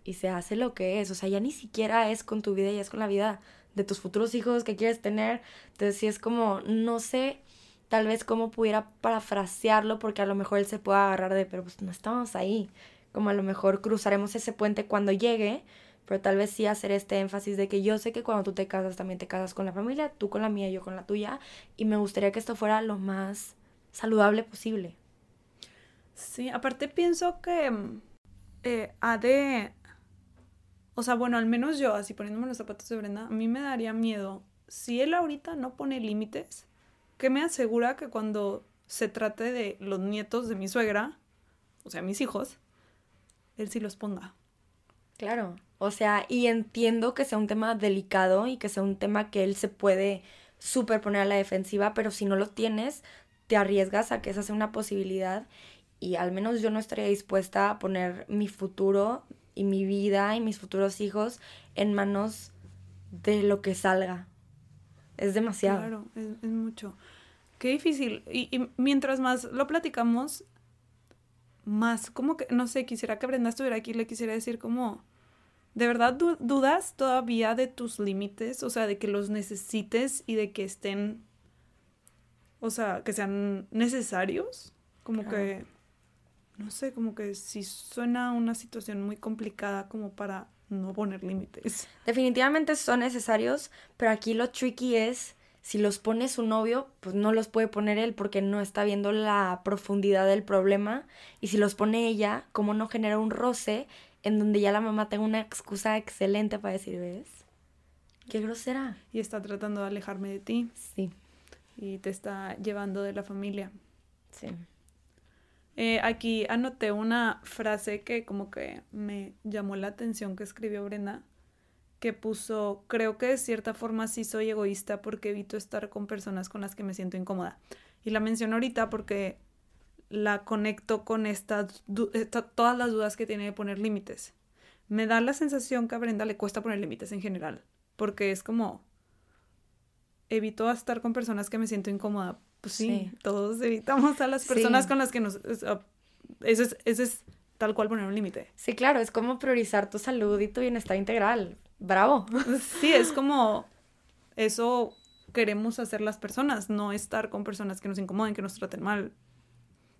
Y se hace lo que es, o sea, ya ni siquiera es con tu vida, ya es con la vida de tus futuros hijos que quieres tener. Entonces, sí es como, no sé, tal vez cómo pudiera parafrasearlo, porque a lo mejor él se puede agarrar de, pero pues no estamos ahí. Como a lo mejor cruzaremos ese puente cuando llegue, pero tal vez sí hacer este énfasis de que yo sé que cuando tú te casas también te casas con la familia, tú con la mía, yo con la tuya, y me gustaría que esto fuera lo más saludable posible. Sí, aparte pienso que mm, eh, ha de... O sea, bueno, al menos yo, así poniéndome los zapatos de Brenda, a mí me daría miedo. Si él ahorita no pone límites, ¿qué me asegura que cuando se trate de los nietos de mi suegra, o sea, mis hijos, él sí los ponga? Claro, o sea, y entiendo que sea un tema delicado y que sea un tema que él se puede superponer a la defensiva, pero si no lo tienes, te arriesgas a que esa sea una posibilidad y al menos yo no estaría dispuesta a poner mi futuro y mi vida y mis futuros hijos en manos de lo que salga. Es demasiado. Claro, es, mucho. Qué difícil. Y, mientras más lo platicamos, más como que, no sé, quisiera que Brenda estuviera aquí, le quisiera decir como, ¿de verdad dudas todavía de tus límites? O sea, de que los necesites y de que estén, o sea, que sean necesarios. Como que no sé, como que si suena una situación muy complicada como para no poner límites. Definitivamente son necesarios, pero aquí lo tricky es si los pone su novio, pues no los puede poner él porque no está viendo la profundidad del problema. Y si los pone ella, como no genera un roce en donde ya la mamá tenga una excusa excelente para decir, ¿ves? Qué grosera. Y está tratando de alejarme de ti. Sí. Y te está llevando de la familia. Sí. Eh, aquí anoté una frase que como que me llamó la atención que escribió Brenda, que puso, creo que de cierta forma sí soy egoísta porque evito estar con personas con las que me siento incómoda. Y la menciono ahorita porque la conecto con estas, todas las dudas que tiene de poner límites. Me da la sensación que a Brenda le cuesta poner límites en general, porque es como, evito estar con personas que me siento incómoda pues sí, todos evitamos a las personas con las que nos... Eso es, eso es tal cual poner un límite. Sí, claro, es como priorizar tu salud y tu bienestar integral. Bravo. Sí, es como eso queremos hacer las personas, no estar con personas que nos incomoden, que nos traten mal.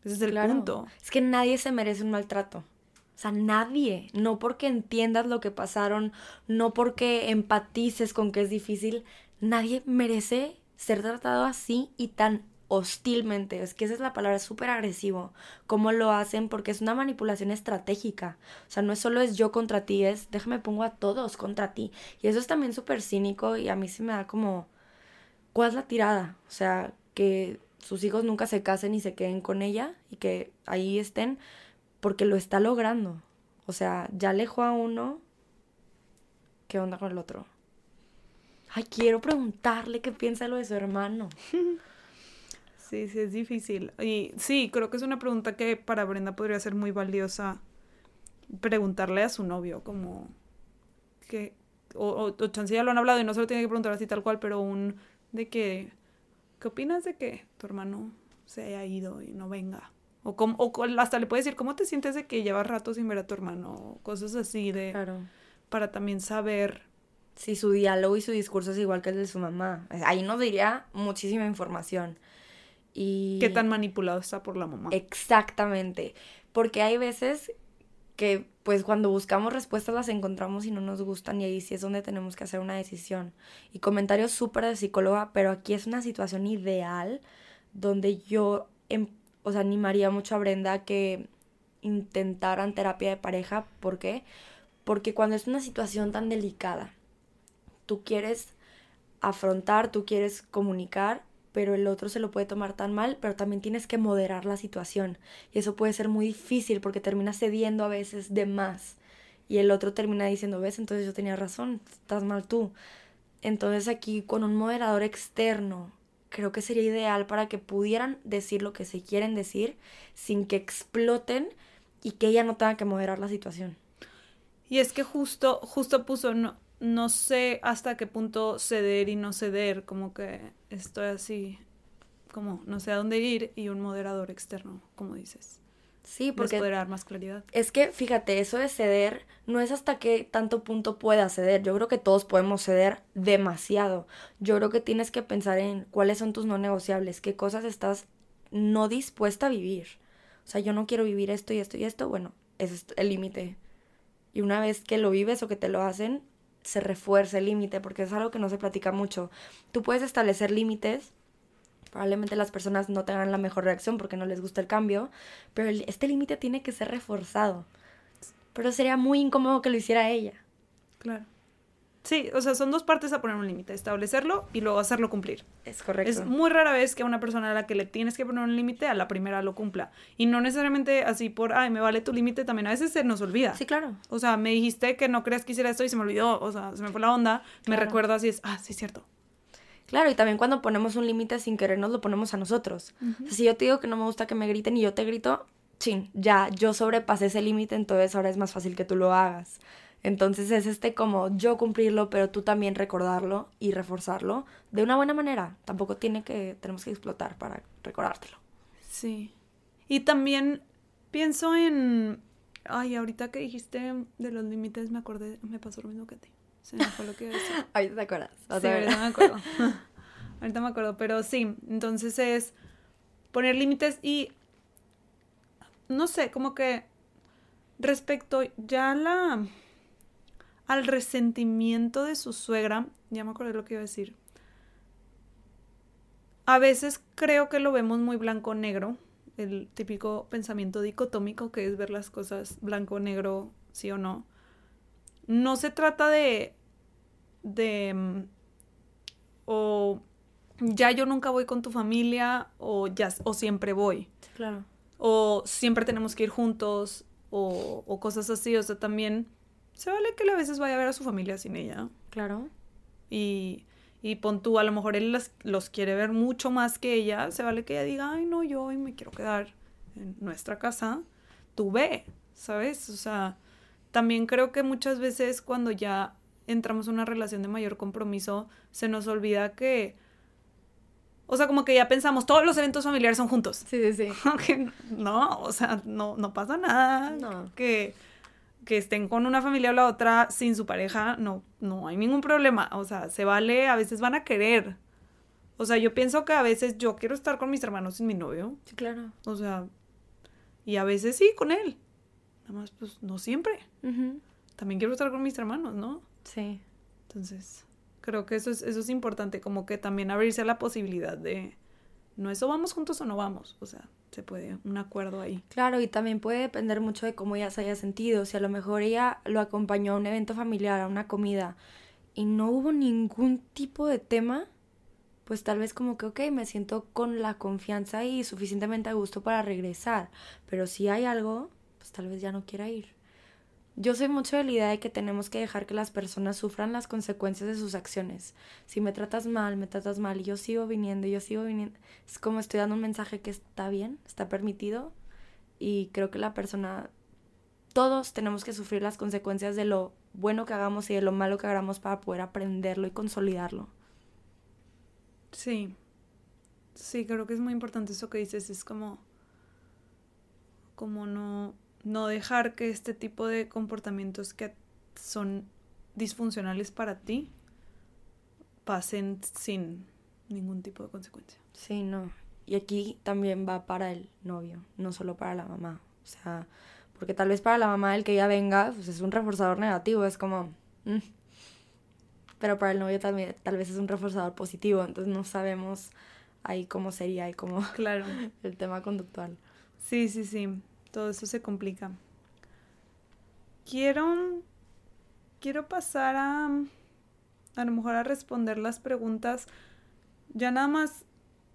Ese es el punto. Es que nadie se merece un maltrato. O sea, nadie. No porque entiendas lo que pasaron, no porque empatices con que es difícil, nadie merece ser tratado así y tan hostilmente, es que esa es la palabra, súper agresivo, cómo lo hacen, porque es una manipulación estratégica, o sea, no es solo es yo contra ti, es déjame pongo a todos contra ti, y eso es también súper cínico y a mí se me da como, ¿cuál es la tirada? O sea, que sus hijos nunca se casen y se queden con ella y que ahí estén, porque lo está logrando, o sea, ya alejó a uno, ¿qué onda con el otro? Ay, quiero preguntarle qué piensa lo de su hermano. Sí, sí, es difícil. Y sí, creo que es una pregunta que para Brenda podría ser muy valiosa preguntarle a su novio, como que, o, o, o chance ya lo han hablado y no se lo tiene que preguntar así tal cual, pero un, de que, ¿qué opinas de que tu hermano se haya ido y no venga? O, cómo, o hasta le puede decir, ¿cómo te sientes de que llevas rato sin ver a tu hermano? O cosas así de, Claro. para también saber. Si su diálogo y su discurso es igual que el de su mamá. Ahí nos diría muchísima información. Y... ¿Qué tan manipulado está por la mamá? Exactamente. Porque hay veces que, pues, cuando buscamos respuestas las encontramos y no nos gustan, y ahí sí es donde tenemos que hacer una decisión. Y comentarios súper de psicóloga, pero aquí es una situación ideal donde yo, em, o sea, animaría mucho a Brenda que intentaran terapia de pareja. ¿Por qué? Porque cuando es una situación tan delicada, tú quieres afrontar, tú quieres comunicar, pero el otro se lo puede tomar tan mal, pero también tienes que moderar la situación. Y eso puede ser muy difícil porque terminas cediendo a veces de más. Y el otro termina diciendo, ves, entonces yo tenía razón, estás mal tú. Entonces aquí con un moderador externo, creo que sería ideal para que pudieran decir lo que se quieren decir sin que exploten y que ella no tenga que moderar la situación. Y es que justo, justo puso, no, no sé hasta qué punto ceder y no ceder, como que estoy así, como no sé a dónde ir y un moderador externo, como dices. Sí, Les porque podría dar más claridad. es que fíjate, eso de ceder no es hasta qué tanto punto pueda ceder. Yo creo que todos podemos ceder demasiado. Yo creo que tienes que pensar en cuáles son tus no negociables, qué cosas estás no dispuesta a vivir. O sea, yo no quiero vivir esto y esto y esto. Bueno, ese es el límite. Y una vez que lo vives o que te lo hacen, se refuerza el límite, porque es algo que no se platica mucho. Tú puedes establecer límites, probablemente las personas no tengan la mejor reacción porque no les gusta el cambio, pero este límite tiene que ser reforzado. Pero sería muy incómodo que lo hiciera ella. Claro. Sí, o sea, son dos partes a poner un límite, establecerlo y luego hacerlo cumplir. Es correcto. Es muy rara vez que una persona a la que le tienes que poner un límite, a la primera lo cumpla. Y no necesariamente así por, ay, me vale tu límite, también a veces se nos olvida. Sí, claro. O sea, me dijiste que no creas que hiciera esto y se me olvidó, o sea, se me fue la onda, me Claro. recuerdas y es, ah, sí, es cierto. Claro, y también cuando ponemos un límite sin querer nos lo ponemos a nosotros. O sea, si yo te digo que no me gusta que me griten y yo te grito, chin, ya yo sobrepasé ese límite, entonces ahora es más fácil que tú lo hagas. Entonces es este como yo cumplirlo, pero tú también recordarlo y reforzarlo de una buena manera. Tampoco tiene que, tenemos que explotar para recordártelo. Sí. Y también pienso en, ay, ahorita que dijiste de los límites, me acordé, me pasó lo mismo que a ti. Se me fue lo que. Ahorita te acuerdas. vas Sí, a ver. ahorita me acuerdo. ahorita me acuerdo, pero sí, entonces es poner límites y no sé, como que respecto ya a la al resentimiento de su suegra, ya me acordé lo que iba a decir. A veces creo que lo vemos muy blanco-negro, el típico pensamiento dicotómico que es ver las cosas blanco-negro, sí o no. No se trata de de mm, o ya yo nunca voy con tu familia o ya o siempre voy claro. o siempre tenemos que ir juntos o, o cosas así, o sea, también se vale que él a veces vaya a ver a su familia sin ella Claro. y, y pon tú, a lo mejor él las- los quiere ver mucho más que ella, se vale que ella diga, ay no, yo hoy me quiero quedar en nuestra casa, tú ve, ¿sabes? O sea, también creo que muchas veces cuando ya entramos en una relación de mayor compromiso, se nos olvida que, o sea, como que ya pensamos, todos los eventos familiares son juntos. Sí, sí, sí. No, o sea, no, no pasa nada. No. Que, que estén con una familia o la otra sin su pareja, no, no hay ningún problema. O sea, se vale, a veces van a querer. O sea, yo pienso que a veces yo quiero estar con mis hermanos sin mi novio. Sí, claro. O sea, y a veces sí con él. Nada más, pues no siempre. También quiero estar con mis hermanos, ¿no? Sí. Entonces, creo que eso es, eso es importante, como que también abrirse a la posibilidad de, no es o vamos juntos o no vamos, o sea, se puede un acuerdo ahí. Claro, y también puede depender mucho de cómo ella se haya sentido. Si a lo mejor ella lo acompañó a un evento familiar, a una comida, y no hubo ningún tipo de tema, pues tal vez como que, ok, me siento con la confianza y suficientemente a gusto para regresar. Pero si hay algo, pues tal vez ya no quiera ir. Yo soy mucho de la idea de que tenemos que dejar que las personas sufran las consecuencias de sus acciones. Si me tratas mal, me tratas mal y yo sigo viniendo, yo sigo viniendo, es como estoy dando un mensaje que está bien, está permitido y creo que la persona, todos tenemos que sufrir las consecuencias de lo bueno que hagamos y de lo malo que hagamos para poder aprenderlo y consolidarlo. Sí, sí, creo que es muy importante eso que dices, es como, como no, no dejar que este tipo de comportamientos que son disfuncionales para ti pasen sin ningún tipo de consecuencia. Sí, no. Y aquí también va para el novio, no solo para la mamá. O sea, porque tal vez para la mamá el que ella venga pues es un reforzador negativo, es como... Mm". Pero para el novio también tal vez es un reforzador positivo, entonces no sabemos ahí cómo sería y cómo... Claro. el tema conductual. Sí, sí, sí todo eso se complica. Quiero, quiero pasar a, a lo mejor a responder las preguntas. Ya nada más,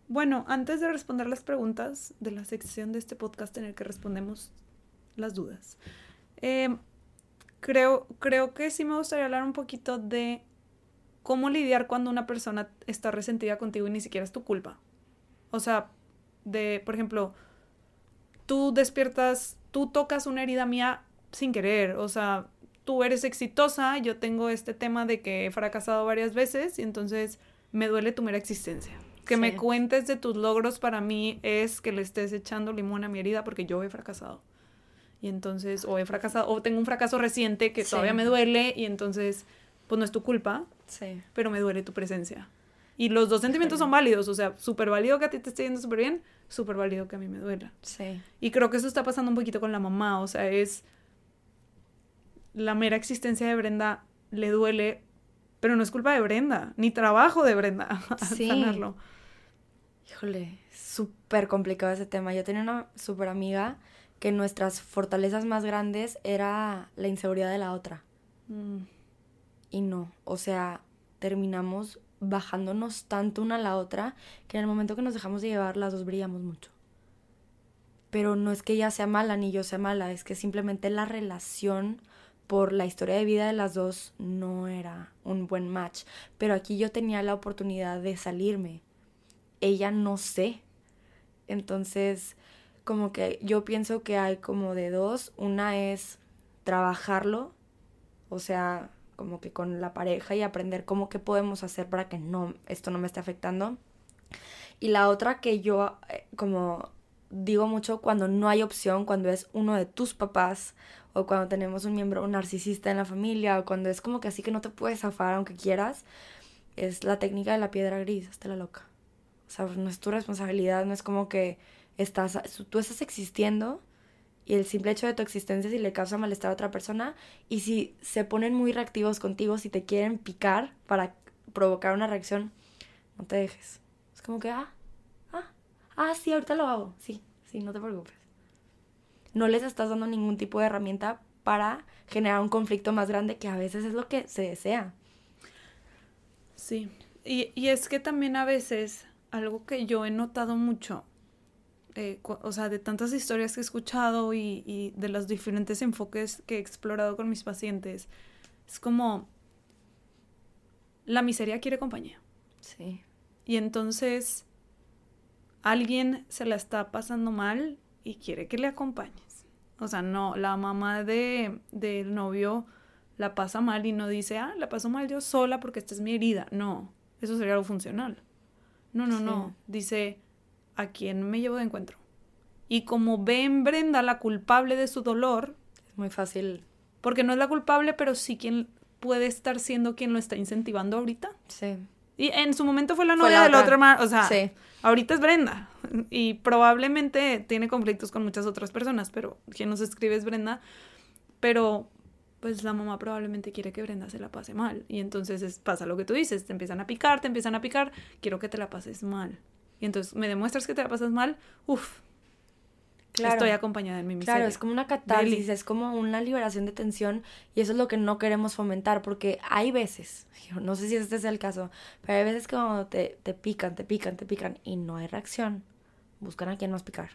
bueno, antes de responder las preguntas de la sección de este podcast en el que respondemos las dudas, em, creo, creo que sí me gustaría hablar un poquito de cómo lidiar cuando una persona está resentida contigo y ni siquiera es tu culpa. O sea, de, por ejemplo, tú despiertas, tú tocas una herida mía sin querer, o sea, tú eres exitosa, yo tengo este tema de que he fracasado varias veces y entonces me duele tu mera existencia. Que me cuentes de tus logros para mí es que le estés echando limón a mi herida porque yo he fracasado. Y entonces, o he fracasado, o tengo un fracaso reciente que todavía me duele y entonces, pues no es tu culpa, sí. pero me duele tu presencia. Y los dos sentimientos son válidos, o sea, súper válido que a ti te esté yendo súper bien, súper válido que a mí me duela. Sí. Y creo que eso está pasando un poquito con la mamá, o sea, es la mera existencia de Brenda le duele, pero no es culpa de Brenda, ni trabajo de Brenda sí. sanarlo. Híjole, súper complicado ese tema. Yo tenía una súper amiga que nuestras fortalezas más grandes era la inseguridad de la otra. Mm. Y no, o sea, terminamos bajándonos tanto una a la otra que en el momento que nos dejamos de llevar las dos brillamos mucho. Pero no es que ella sea mala ni yo sea mala, es que simplemente la relación por la historia de vida de las dos no era un buen match. Pero aquí yo tenía la oportunidad de salirme. Ella no sé. Entonces, como que yo pienso que hay como de dos. Una es trabajarlo, o sea, como que con la pareja y aprender cómo que podemos hacer para que no esto no me esté afectando. Y la otra que yo eh, como digo mucho cuando no hay opción, cuando es uno de tus papás o cuando tenemos un miembro narcisista en la familia o cuando es como que así que no te puedes zafar aunque quieras, es la técnica de la piedra gris, hasta la loca. O sea, no es tu responsabilidad, no es como que estás, tú estás existiendo y el simple hecho de tu existencia si le causa malestar a otra persona y si se ponen muy reactivos contigo, si te quieren picar para provocar una reacción, no te dejes. Es como que, ah, ah, ah, sí, ahorita lo hago. Sí, sí, no te preocupes. No les estás dando ningún tipo de herramienta para generar un conflicto más grande que a veces es lo que se desea. Sí, y, y es que también a veces algo que yo he notado mucho eh, o sea, de tantas historias que he escuchado y, y, de los diferentes enfoques que he explorado con mis pacientes, es como la miseria quiere compañía. Sí. Y entonces alguien se la está pasando mal y quiere que le acompañes. O sea, no, la mamá de, del novio la pasa mal y no dice, ah, la paso mal yo sola porque esta es mi herida. No, eso sería algo funcional. No, no, no. Dice, a quién me llevo de encuentro. Y como ve en Brenda la culpable de su dolor, es muy fácil. Porque no es la culpable, pero sí quien puede estar siendo quien lo está incentivando ahorita. Sí. Y en su momento fue la novia de la otra hermana, o sea, ahorita es Brenda. Y probablemente tiene conflictos con muchas otras personas, pero quien nos escribe es Brenda. Pero pues la mamá probablemente quiere que Brenda se la pase mal. Y entonces pasa lo que tú dices, te empiezan a picar, te empiezan a picar, quiero que te la pases mal. Y entonces me demuestras que te la pasas mal, uff, estoy acompañada en mi miseria. Claro, es como una catarsis, es como una liberación de tensión y eso es lo que no queremos fomentar porque hay veces, no sé si este es el caso, pero hay veces que cuando te, te pican, te pican, te pican y no hay reacción, buscan a quien más picar.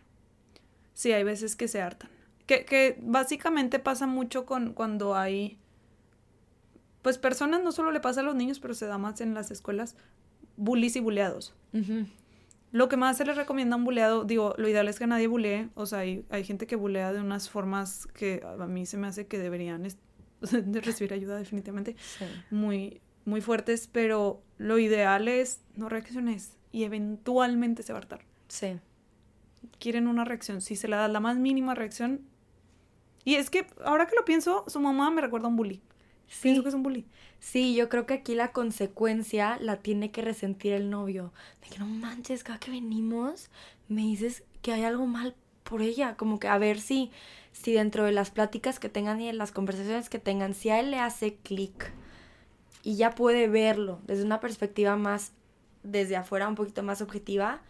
Sí, hay veces que se hartan. Que, que básicamente pasa mucho con cuando hay pues personas no solo le pasa a los niños, pero se da más en las escuelas, bullies y buleados. Lo que más se les recomienda a un buleado, digo, lo ideal es que nadie bulee, o sea, hay, hay gente que bulea de unas formas que a mí se me hace que deberían de recibir ayuda definitivamente, muy, muy fuertes, pero lo ideal es no reacciones y eventualmente se va a hartar. Sí. Quieren una reacción, si se le da la más mínima reacción. Y es que ahora que lo pienso, su mamá me recuerda a un bully. Sí. que es un bully. Sí, yo creo que aquí la consecuencia la tiene que resentir el novio. De que no manches, cada que venimos me dices que hay algo mal por ella. Como que a ver si, si dentro de las pláticas que tengan y en las conversaciones que tengan, si a él le hace clic y ya puede verlo desde una perspectiva más, desde afuera, un poquito más objetiva,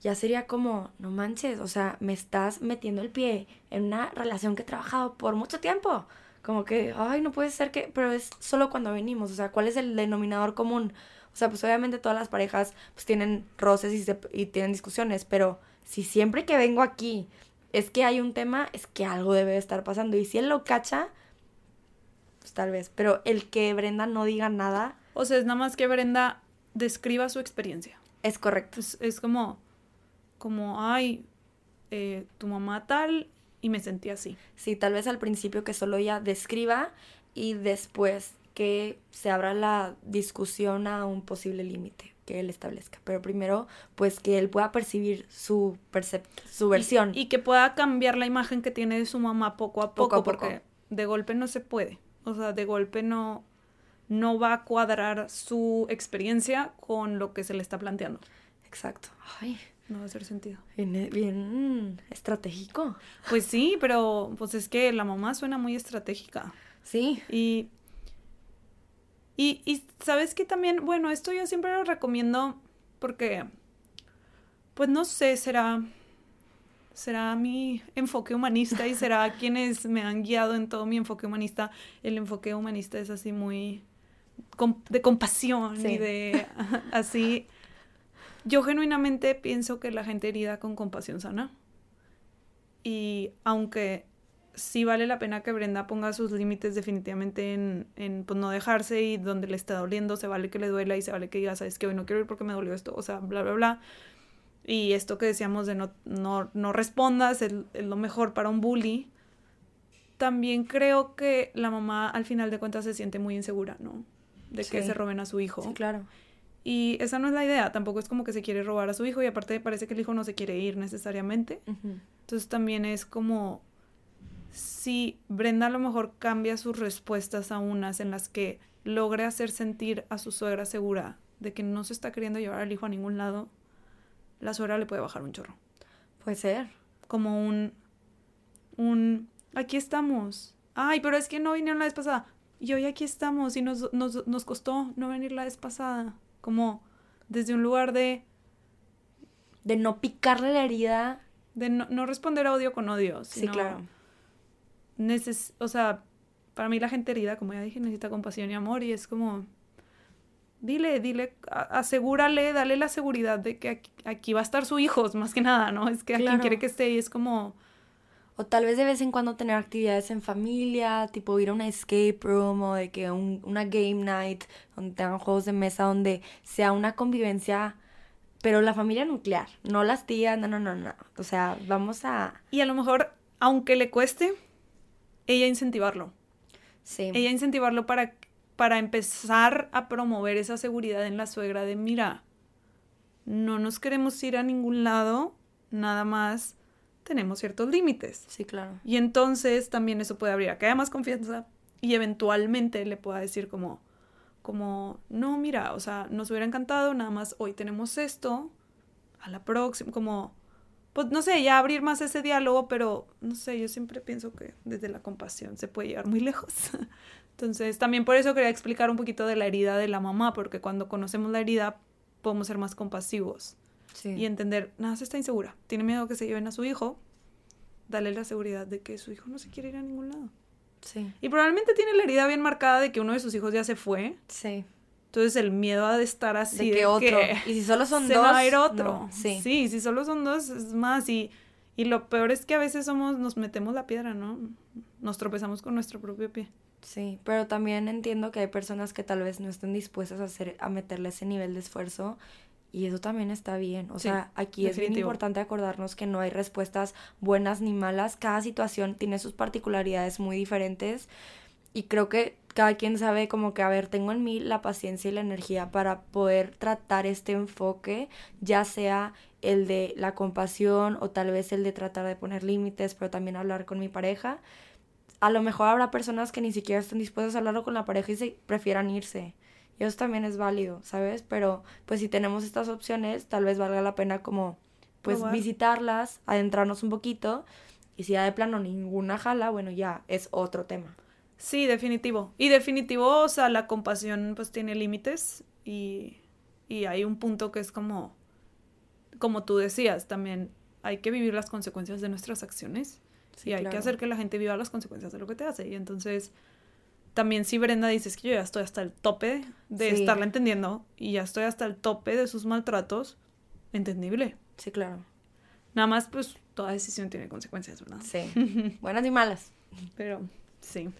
ya sería como, no manches, o sea, me estás metiendo el pie en una relación que he trabajado por mucho tiempo como que, ay, no puede ser que, pero es solo cuando venimos, o sea, ¿cuál es el denominador común? O sea, pues obviamente todas las parejas pues tienen roces y, y tienen discusiones, pero si siempre que vengo aquí es que hay un tema, es que algo debe de estar pasando. Y si él lo cacha, pues tal vez. Pero el que Brenda no diga nada. O sea, es nada más que Brenda describa su experiencia. Es correcto. Es, como, como, ay, eh, tu mamá tal y me sentí así. Sí, tal vez al principio que solo ella describa y después que se abra la discusión a un posible límite que él establezca. Pero primero, pues que él pueda percibir su, su versión. Y, que pueda cambiar la imagen que tiene de su mamá poco a poco, porque de golpe no se puede. O sea, de golpe no, no va a cuadrar su experiencia con lo que se le está planteando. Exacto. Ay, no va a hacer sentido. Bien, bien estratégico. Pues sí, pero pues es que la mamá suena muy estratégica. Sí. Y, y, y sabes que también, bueno, esto yo siempre lo recomiendo porque, pues no sé, será, será mi enfoque humanista y será quienes me han guiado en todo mi enfoque humanista. El enfoque humanista es así muy de compasión y de así yo genuinamente pienso que la gente herida con compasión sana. Y aunque sí vale la pena que Brenda ponga sus límites definitivamente en, en pues, no dejarse y donde le está doliendo, se vale que le duela y se vale que diga, sabes que hoy no quiero ir porque me dolió esto, o sea, bla, bla, bla. Y esto que decíamos de no, no, no respondas es, lo mejor para un bully. También creo que la mamá al final de cuentas se siente muy insegura, ¿no? De que se roben a su hijo. Sí, claro. Y esa no es la idea, tampoco es como que se quiere robar a su hijo y aparte parece que el hijo no se quiere ir necesariamente. Entonces también es como si Brenda a lo mejor cambia sus respuestas a unas en las que logre hacer sentir a su suegra segura de que no se está queriendo llevar al hijo a ningún lado, la suegra le puede bajar un chorro. Puede ser. Como un, un, aquí estamos. Ay, pero es que no vinieron la vez pasada. Y hoy aquí estamos y nos, nos, nos costó no venir la vez pasada. Como desde un lugar de... De no picarle la herida. De no, no responder a odio con odio. sí, claro. Neces o sea, para mí la gente herida, como ya dije, necesita compasión y amor y es como... Dile, dile, asegúrale, dale la seguridad de que aquí, va a estar su hijo, más que nada, ¿no? Es que a quien quiere que esté y es como o tal vez de vez en cuando tener actividades en familia, tipo ir a una escape room o de que un, una game night, donde tengan juegos de mesa, donde sea una convivencia, pero la familia nuclear, no las tías, no, no, no, no. O sea, vamos a... Y a lo mejor, aunque le cueste, ella incentivarlo. Sí. Ella incentivarlo para, para empezar a promover esa seguridad en la suegra de, mira, no nos queremos ir a ningún lado, nada más tenemos ciertos límites. Sí, claro. Y entonces también eso puede abrir a que haya más confianza y eventualmente le pueda decir como, como, no, mira, o sea, nos hubiera encantado, nada más hoy tenemos esto, a la próxima, como, pues no sé, ya abrir más ese diálogo, pero no sé, yo siempre pienso que desde la compasión se puede llegar muy lejos. Entonces, también por eso quería explicar un poquito de la herida de la mamá, porque cuando conocemos la herida podemos ser más compasivos. Y entender, nada, se está insegura, tiene miedo que se lleven a su hijo, dale la seguridad de que su hijo no se quiere ir a ningún lado. Sí. Y probablemente tiene la herida bien marcada de que uno de sus hijos ya se fue. Sí. Entonces el miedo a de estar así. De que otro. y si solo son dos. Se va a ir otro. sí. Sí, si solo son dos es más. Y, y lo peor es que a veces somos, nos metemos la piedra, ¿no? Nos tropezamos con nuestro propio pie. Sí, pero también entiendo que hay personas que tal vez no estén dispuestas a hacer, a meterle ese nivel de esfuerzo y eso también está bien. O sea, aquí es bien importante acordarnos que no hay respuestas buenas ni malas. Cada situación tiene sus particularidades muy diferentes. Y creo que cada quien sabe como que, a ver, tengo en mí la paciencia y la energía para poder tratar este enfoque, ya sea el de la compasión o tal vez el de tratar de poner límites, pero también hablar con mi pareja. A lo mejor habrá personas que ni siquiera estén dispuestas a hablarlo con la pareja y se prefieran irse. Y eso también es válido, ¿sabes? Pero pues si tenemos estas opciones, tal vez valga la pena como pues visitarlas, adentrarnos un poquito y si ya de plano ninguna jala, bueno, ya es otro tema. Sí, definitivo. Y definitivo, o sea, la compasión pues tiene límites y, y hay un punto que es como, como tú decías, también hay que vivir las consecuencias de nuestras acciones y hay que hacer que la gente viva las consecuencias de lo que te hace. Y entonces también si Brenda dices que yo ya estoy hasta el tope de estarla entendiendo y ya estoy hasta el tope de sus maltratos, entendible. Sí, claro. Nada más, pues, toda decisión tiene consecuencias, ¿verdad? Sí. Buenas y malas. Pero, sí.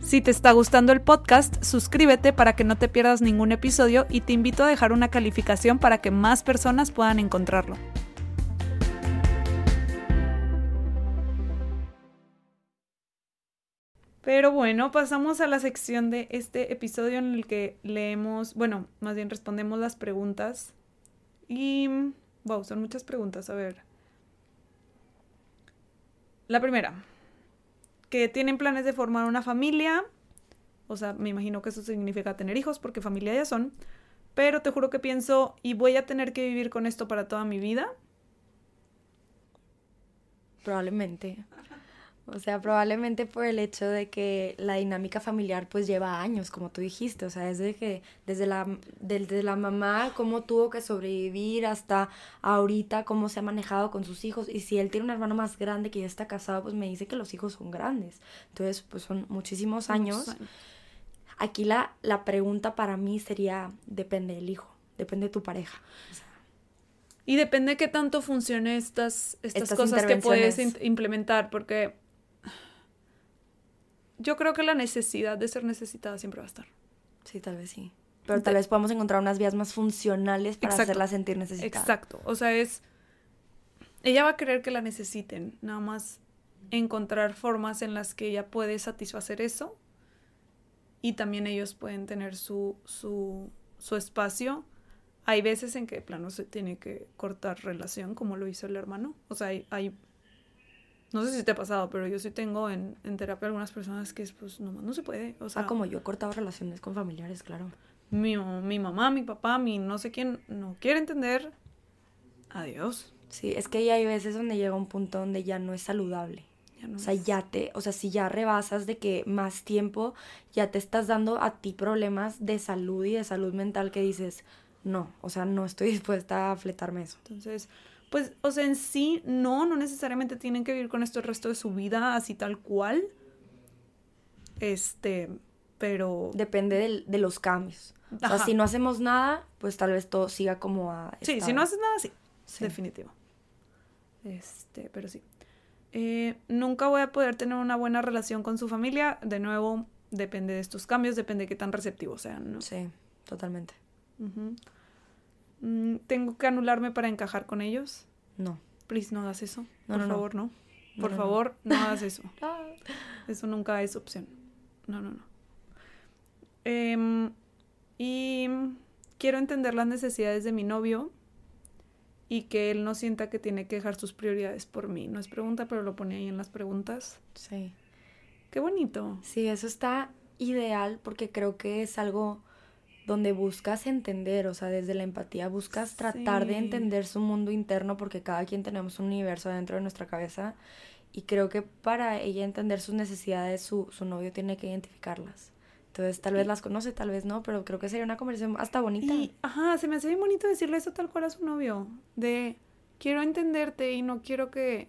Si te está gustando el podcast, suscríbete para que no te pierdas ningún episodio y te invito a dejar una calificación para que más personas puedan encontrarlo. Pero bueno, pasamos a la sección de este episodio en el que leemos, bueno, más bien respondemos las preguntas. Y, wow, son muchas preguntas, a ver. La primera, que tienen planes de formar una familia. O sea, me imagino que eso significa tener hijos, porque familia ya son. Pero te juro que pienso, ¿y voy a tener que vivir con esto para toda mi vida? Probablemente. O sea, probablemente por el hecho de que la dinámica familiar pues lleva años, como tú dijiste, o sea, desde que desde la desde la mamá cómo tuvo que sobrevivir hasta ahorita cómo se ha manejado con sus hijos y si él tiene un hermano más grande que ya está casado, pues me dice que los hijos son grandes. Entonces, pues son muchísimos años. Aquí la la pregunta para mí sería depende del hijo, depende de tu pareja. y depende de qué tanto funcionen estas, estas, cosas que puedes implementar, porque yo creo que la necesidad de ser necesitada siempre va a estar. Sí, tal vez sí. Pero tal vez podamos encontrar unas vías más funcionales para hacerla sentir necesitada. Exacto. O sea, es. Ella va a querer que la necesiten. Nada más encontrar formas en las que ella puede satisfacer eso. Y también ellos pueden tener su, su, su espacio. Hay veces en que, de plano, se tiene que cortar relación, como lo hizo el hermano. O sea, hay, hay no sé si te ha pasado, pero yo sí tengo en, en terapia algunas personas que pues no, no se puede. O sea, ah, como yo he cortado relaciones con familiares, claro. Mi, mi mamá, mi papá, mi no sé quién no quiere entender. Adiós. Sí, es que ya hay veces donde llega un punto donde ya no es saludable. o sea, ya te, o sea, si ya rebasas de que más tiempo ya te estás dando a ti problemas de salud y de salud mental que dices, no, o sea, no estoy dispuesta a fletarme eso. Entonces, pues, o sea, en sí, no, no necesariamente tienen que vivir con esto el resto de su vida, así tal cual. Este, pero... Depende de los cambios. O sea, si no hacemos nada, pues tal vez todo siga como a... Sí, si no haces nada, sí. Definitivo. Este, pero sí. Eh, nunca voy a poder tener una buena relación con su familia. De nuevo, depende de estos cambios, depende de qué tan receptivos sean, ¿no? Sí, totalmente. Mm, ¿Tengo que anularme para encajar con ellos? No. Please, no hagas eso. Por favor, no. Por favor, no hagas eso. eso nunca es opción. No, no, no. Em, y quiero entender las necesidades de mi novio y que él no sienta que tiene que dejar sus prioridades por mí. No es pregunta, pero lo pone ahí en las preguntas. Sí. Qué bonito. Sí, eso está ideal porque creo que es algo donde buscas entender, o sea, desde la empatía buscas tratar de entender su mundo interno porque cada quien tenemos un universo dentro de nuestra cabeza y creo que para ella entender sus necesidades su, su novio tiene que identificarlas. Entonces, tal vez las conoce, tal vez no, pero creo que sería una conversación hasta bonita. Y, ajá, se me hace bien bonito decirle eso tal cual a su novio. De, quiero entenderte y no quiero que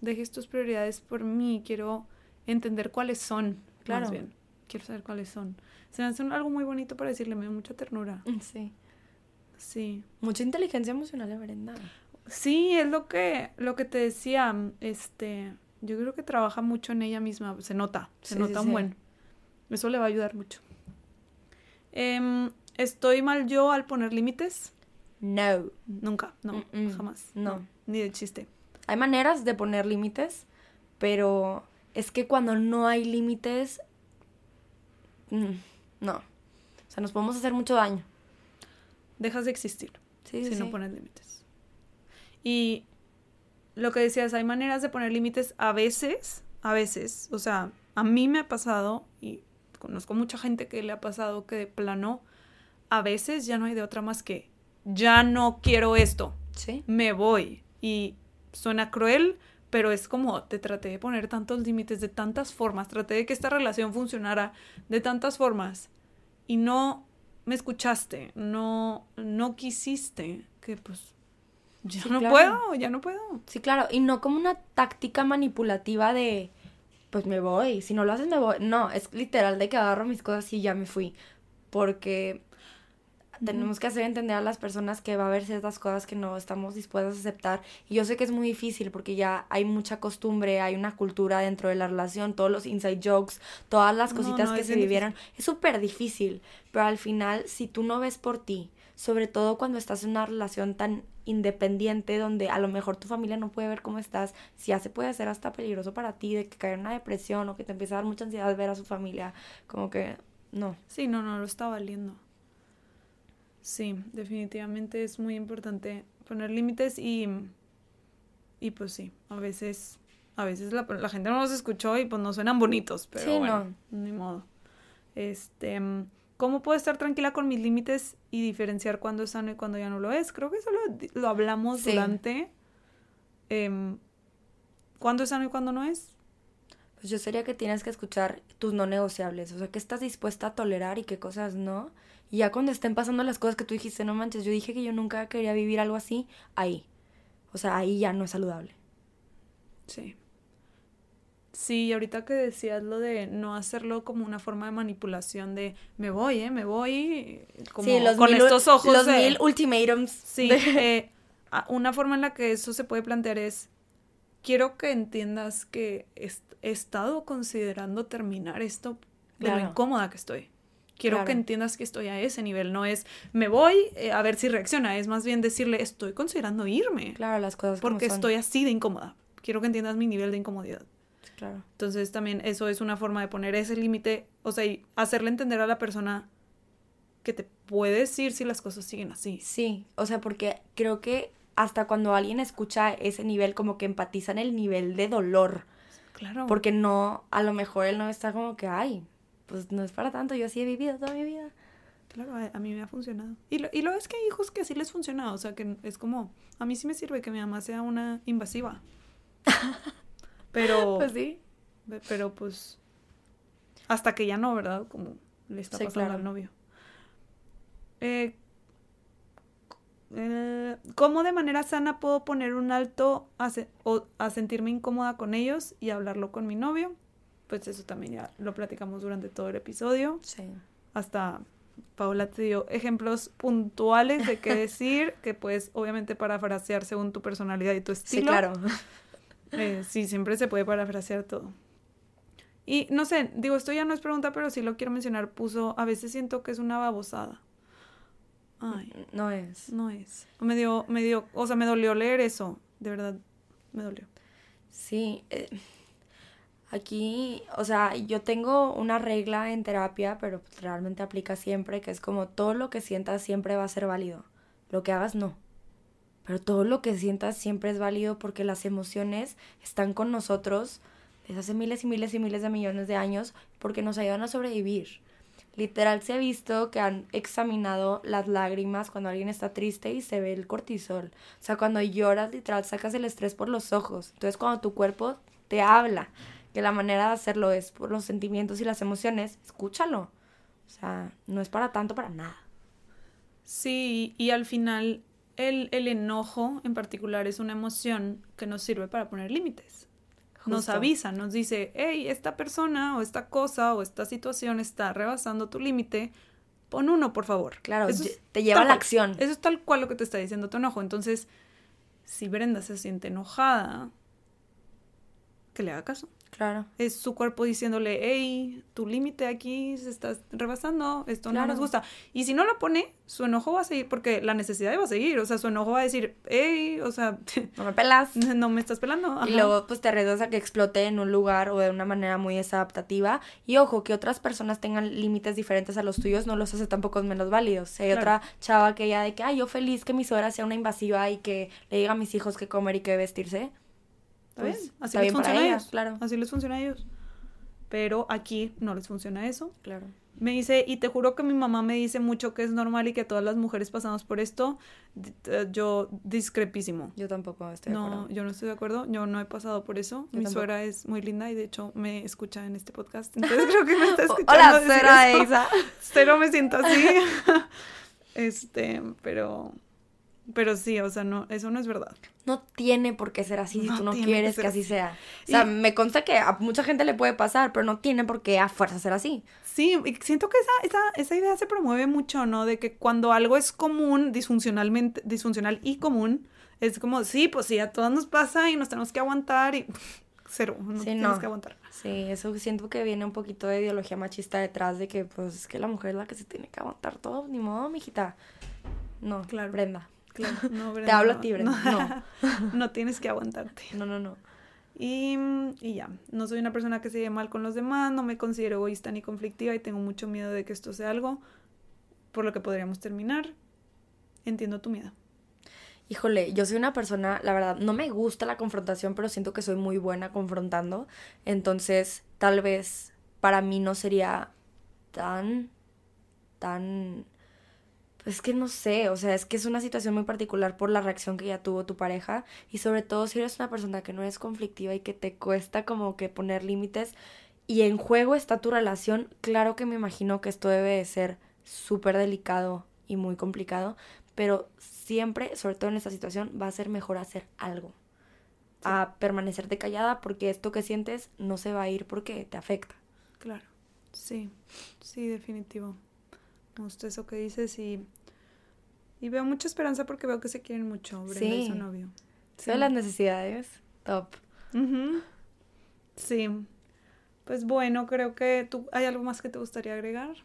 dejes tus prioridades por mí. Quiero entender cuáles son. Claro. Más bien. Quiero saber cuáles son. Se me hace algo muy bonito para decirle, me da mucha ternura. Sí. Sí. Mucha inteligencia emocional de Brenda. Sí, es lo que, lo que te decía. Este, yo creo que trabaja mucho en ella misma. Se nota, se nota un buen. Eso le va a ayudar mucho. Em, ¿Estoy mal yo al poner límites? No. Nunca, no, jamás. No. Ni de chiste. Hay maneras de poner límites, pero es que cuando no hay límites, mm, no. O sea, nos podemos hacer mucho daño. Dejas de existir si no pones límites. Y lo que decías, hay maneras de poner límites a veces, a veces, o sea, a mí me ha pasado y conozco mucha gente que le ha pasado que de plano a veces ya no hay de otra más que ya no quiero esto. Sí. Me voy. Y suena cruel, pero es como te traté de poner tantos límites de tantas formas, traté de que esta relación funcionara de tantas formas y no me escuchaste, no no quisiste que pues ya no puedo, ya no puedo. Sí, claro, y no como una táctica manipulativa de pues me voy, si no lo haces me voy. No, es literal de que agarro mis cosas y ya me fui. Porque tenemos que hacer entender a las personas que va a haber ciertas cosas que no estamos dispuestas a aceptar. Y yo sé que es muy difícil porque ya hay mucha costumbre, hay una cultura dentro de la relación, todos los inside jokes, todas las cositas que se vivieron. Es súper difícil, pero al final, si tú no ves por ti, sobre todo cuando estás en una relación tan independiente donde a lo mejor tu familia no puede ver cómo estás, si ya se puede hacer hasta peligroso para ti de que caer en una depresión o que te empieza a dar mucha ansiedad ver a su familia, como que no. Sí, no, no lo está valiendo. Sí, definitivamente es muy importante poner límites y y pues sí, a veces a veces la, gente no los escuchó y pues no suenan bonitos, pero bueno, ni modo. Este, ¿Cómo puedo estar tranquila con mis límites y diferenciar cuándo es sano y cuándo ya no lo es? Creo que eso lo, hablamos durante... Eh, ¿Cuándo es sano y cuándo no es? Pues yo sería que tienes que escuchar tus no negociables, o sea, qué estás dispuesta a tolerar y qué cosas no. Y ya cuando estén pasando las cosas que tú dijiste, no manches, yo dije que yo nunca quería vivir algo así, ahí. O sea, ahí ya no es saludable. Sí. Sí, ahorita que decías lo de no hacerlo como una forma de manipulación de me voy, ¿eh? Me voy como con estos ojos. Los mil ultimatums. Sí, eh, una forma en la que eso se puede plantear es, quiero que entiendas que he, estado considerando terminar esto de lo incómoda que estoy. Quiero que entiendas que estoy a ese nivel. No es me voy eh, a ver si reacciona. Es más bien decirle estoy considerando irme. Claro, las cosas. Porque estoy así de incómoda. Quiero que entiendas mi nivel de incomodidad. Claro. Entonces también eso es una forma de poner ese límite, o sea, y hacerle entender a la persona que te puedes ir si las cosas siguen así. Sí, o sea, porque creo que hasta cuando alguien escucha ese nivel, como que empatiza en el nivel de dolor. Claro. Porque no, a lo mejor él no está como que, ay, pues no es para tanto, yo así he vivido toda mi vida. Claro, a, mí me ha funcionado. Y lo, y lo es que hay hijos que así les funciona, o sea, que es como, a mí sí me sirve que mi mamá sea una invasiva. Pero. Pues sí. Pero pues. Hasta que ya no, ¿verdad? Como le está pasando al novio. Eh, eh, ¿Cómo de manera sana puedo poner un alto a, o, a sentirme incómoda con ellos y hablarlo con mi novio? Pues eso también ya lo platicamos durante todo el episodio. Sí. Hasta Paula te dio ejemplos puntuales de qué decir, que puedes obviamente parafrasear según tu personalidad y tu estilo. Sí, claro. Eh, sí, siempre se puede parafrasear todo. Y no sé, digo, esto ya no es pregunta, pero sí lo quiero mencionar. Puso, a veces siento que es una babosada. Ay. No es. No es. Me dio, me dio, o sea, me dolió leer eso. De verdad, me dolió. Sí. Eh, aquí, o sea, yo tengo una regla en terapia, pero realmente aplica siempre, que es como todo lo que sientas siempre va a ser válido. Lo que hagas no. Pero todo lo que sientas siempre es válido porque las emociones están con nosotros desde hace miles y miles y miles de millones de años porque nos ayudan a sobrevivir. Literal se ha visto que han examinado las lágrimas cuando alguien está triste y se ve el cortisol. O sea, cuando lloras, literal, sacas el estrés por los ojos. Entonces, cuando tu cuerpo te habla que la manera de hacerlo es por los sentimientos y las emociones, escúchalo. O sea, no es para tanto, para nada. Sí, y al final el, el enojo en particular es una emoción que nos sirve para poner límites. Nos avisa, nos dice, hey, esta persona o esta cosa o esta situación está rebasando tu límite, pon uno, por favor. Claro, Eso te lleva a la acción. Eso es tal cual lo que te está diciendo tu enojo. Entonces, si Brenda se siente enojada, que le haga caso. Claro. Es su cuerpo diciéndole, hey, tu límite aquí se está rebasando, esto no nos gusta. Y si no lo pone, su enojo va a seguir, porque la necesidad va a seguir. O sea, su enojo va a decir, hey, o sea, No me pelas. no me estás pelando. Y luego pues te arriesgas a que explote en un lugar o de una manera muy desadaptativa. Y ojo, que otras personas tengan límites diferentes a los tuyos no los hace tampoco menos válidos. Hay Claro. otra chava que ya de que, ay, yo feliz que mi suegra sea una invasiva y que le diga a mis hijos qué comer y qué vestirse. Está pues, bien, así está les bien funciona a ellas, ellos. claro. Así les funciona a ellos. Pero aquí no les funciona eso. Claro. Me dice, y te juro que mi mamá me dice mucho que es normal y que todas las mujeres pasamos por esto. Eh, Yo discrepísimo. Yo tampoco estoy de No, acuerdo. yo no estoy de acuerdo. Yo no he pasado por eso. Yo Mi tampoco. suegra es muy linda y de hecho me escucha en este podcast. Entonces creo que me está escuchando. Hola, suegra. Isa. Cero me siento así. este, pero. Pero sí, o sea, no, eso no es verdad. No tiene por qué ser así si No tú no que quieres que así así. sea. O sea, Y- me consta que a mucha gente le puede pasar, pero no tiene por qué a fuerza ser así. Sí, y siento que esa, esa, esa idea se promueve mucho, ¿no? De que cuando algo es común, disfuncionalmente, disfuncional y común, es como, sí, pues sí, a todos nos pasa y nos tenemos que aguantar y cero, no Sí, tienes no. que aguantar. Sí, eso siento que viene un poquito de ideología machista detrás de que, pues, es que la mujer es la que se tiene que aguantar todo, ni modo, mijita. No, Claro. Brenda. Claro, no, Te hablo a no, ti, Brenda. No, no tienes que aguantarte. No, no, no. Y, y ya, no soy una persona que se lleve mal con los demás, no me considero egoísta ni conflictiva y tengo mucho miedo de que esto sea algo por lo que podríamos terminar. Entiendo tu miedo. Híjole, yo soy una persona, la verdad, no me gusta la confrontación, pero siento que soy muy buena confrontando. Entonces, tal vez para mí no sería tan, tan, pues que no sé, o sea, es que es una situación muy particular por la reacción que ya tuvo tu pareja y sobre todo si eres una persona que no eres conflictiva y que te cuesta como que poner límites y en juego está tu relación, claro que me imagino que esto debe de ser súper delicado y muy complicado, pero siempre, sobre todo en esta situación, va a ser mejor hacer algo. A permanecerte callada porque esto que sientes no se va a ir porque te afecta. Claro, sí, sí, definitivo. Me gusta eso que dices y, y veo mucha esperanza porque veo que se quieren mucho, Brenda y su novio. Sí. las necesidades, top. Ujú. Sí. Pues bueno, creo que tú, ¿hay algo más que te gustaría agregar?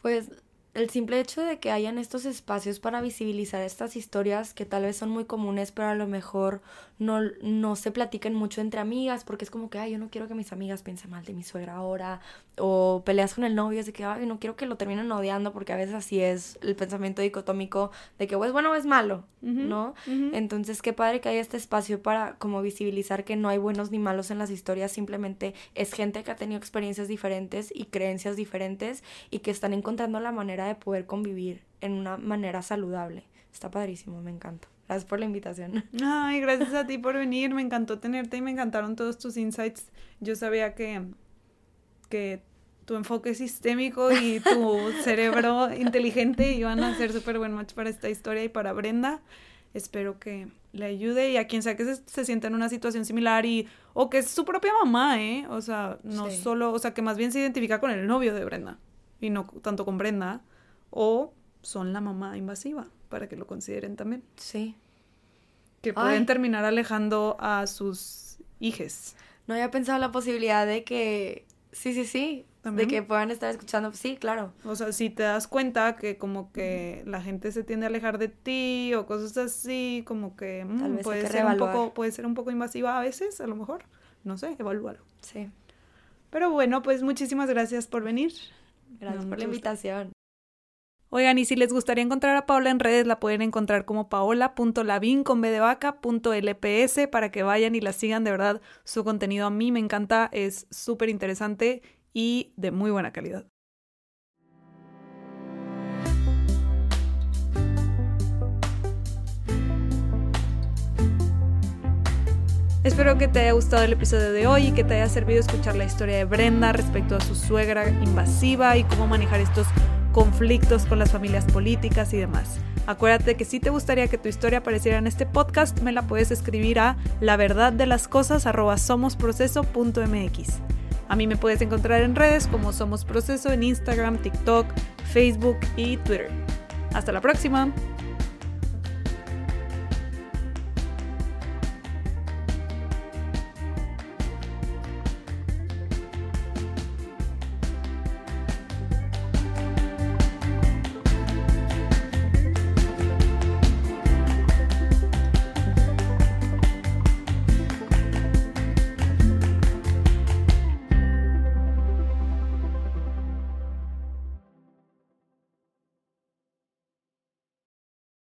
Pues el simple hecho de que hayan estos espacios para visibilizar estas historias que tal vez son muy comunes, pero a lo mejor no, no se platican mucho entre amigas, porque es como que, ay, yo no quiero que mis amigas piensen mal de mi suegra ahora, o peleas con el novio, es de que, ay, no quiero que lo terminen odiando, porque a veces así es el pensamiento dicotómico de que o es bueno o es malo, ¿no? Entonces, qué padre que haya este espacio para como visibilizar que no hay buenos ni malos en las historias, simplemente es gente que ha tenido experiencias diferentes y creencias diferentes y que están encontrando la manera de poder convivir en una manera saludable. Está padrísimo, me encanta. Gracias por la invitación. Ay, gracias a ti por venir. Me encantó tenerte y me encantaron todos tus insights. Yo sabía que, que tu enfoque sistémico y tu cerebro inteligente iban a ser súper buen match para esta historia y para Brenda. Espero que le ayude y a quien sea que se, se sienta en una situación similar y o que es su propia mamá, ¿eh? O sea, no Sí. solo, o sea, que más bien se identifica con el novio de Brenda y no tanto con Brenda o son la mamá invasiva para que lo consideren también Sí. que pueden Ay. terminar alejando a sus hijes. No había pensado la posibilidad de que... Sí, sí, sí. ¿También? De que puedan estar escuchando. Sí, claro. O sea, si te das cuenta que como que la gente se tiende a alejar de ti o cosas así, como que mm, Tal vez hay puede que ser un poco, puede ser un poco invasiva a veces, a lo mejor. No sé, evalúalo. Sí. Pero bueno, pues muchísimas gracias por venir. Gracias No, por la invitación. Oigan, y si les gustaría encontrar a Paola en redes, la pueden encontrar como paola.lavin con b LPS para que vayan y la sigan. De verdad, su contenido a mí me encanta, es súper interesante y de muy buena calidad. Espero que te haya gustado el episodio de hoy y que te haya servido escuchar la historia de Brenda respecto a su suegra invasiva y cómo manejar estos conflictos con las familias políticas y demás. Acuérdate que si te gustaría que tu historia apareciera en este podcast, me la puedes escribir a la verdad de las cosas. A mí me puedes encontrar en redes como Somos Proceso en Instagram, TikTok, Facebook y Twitter. Hasta la próxima.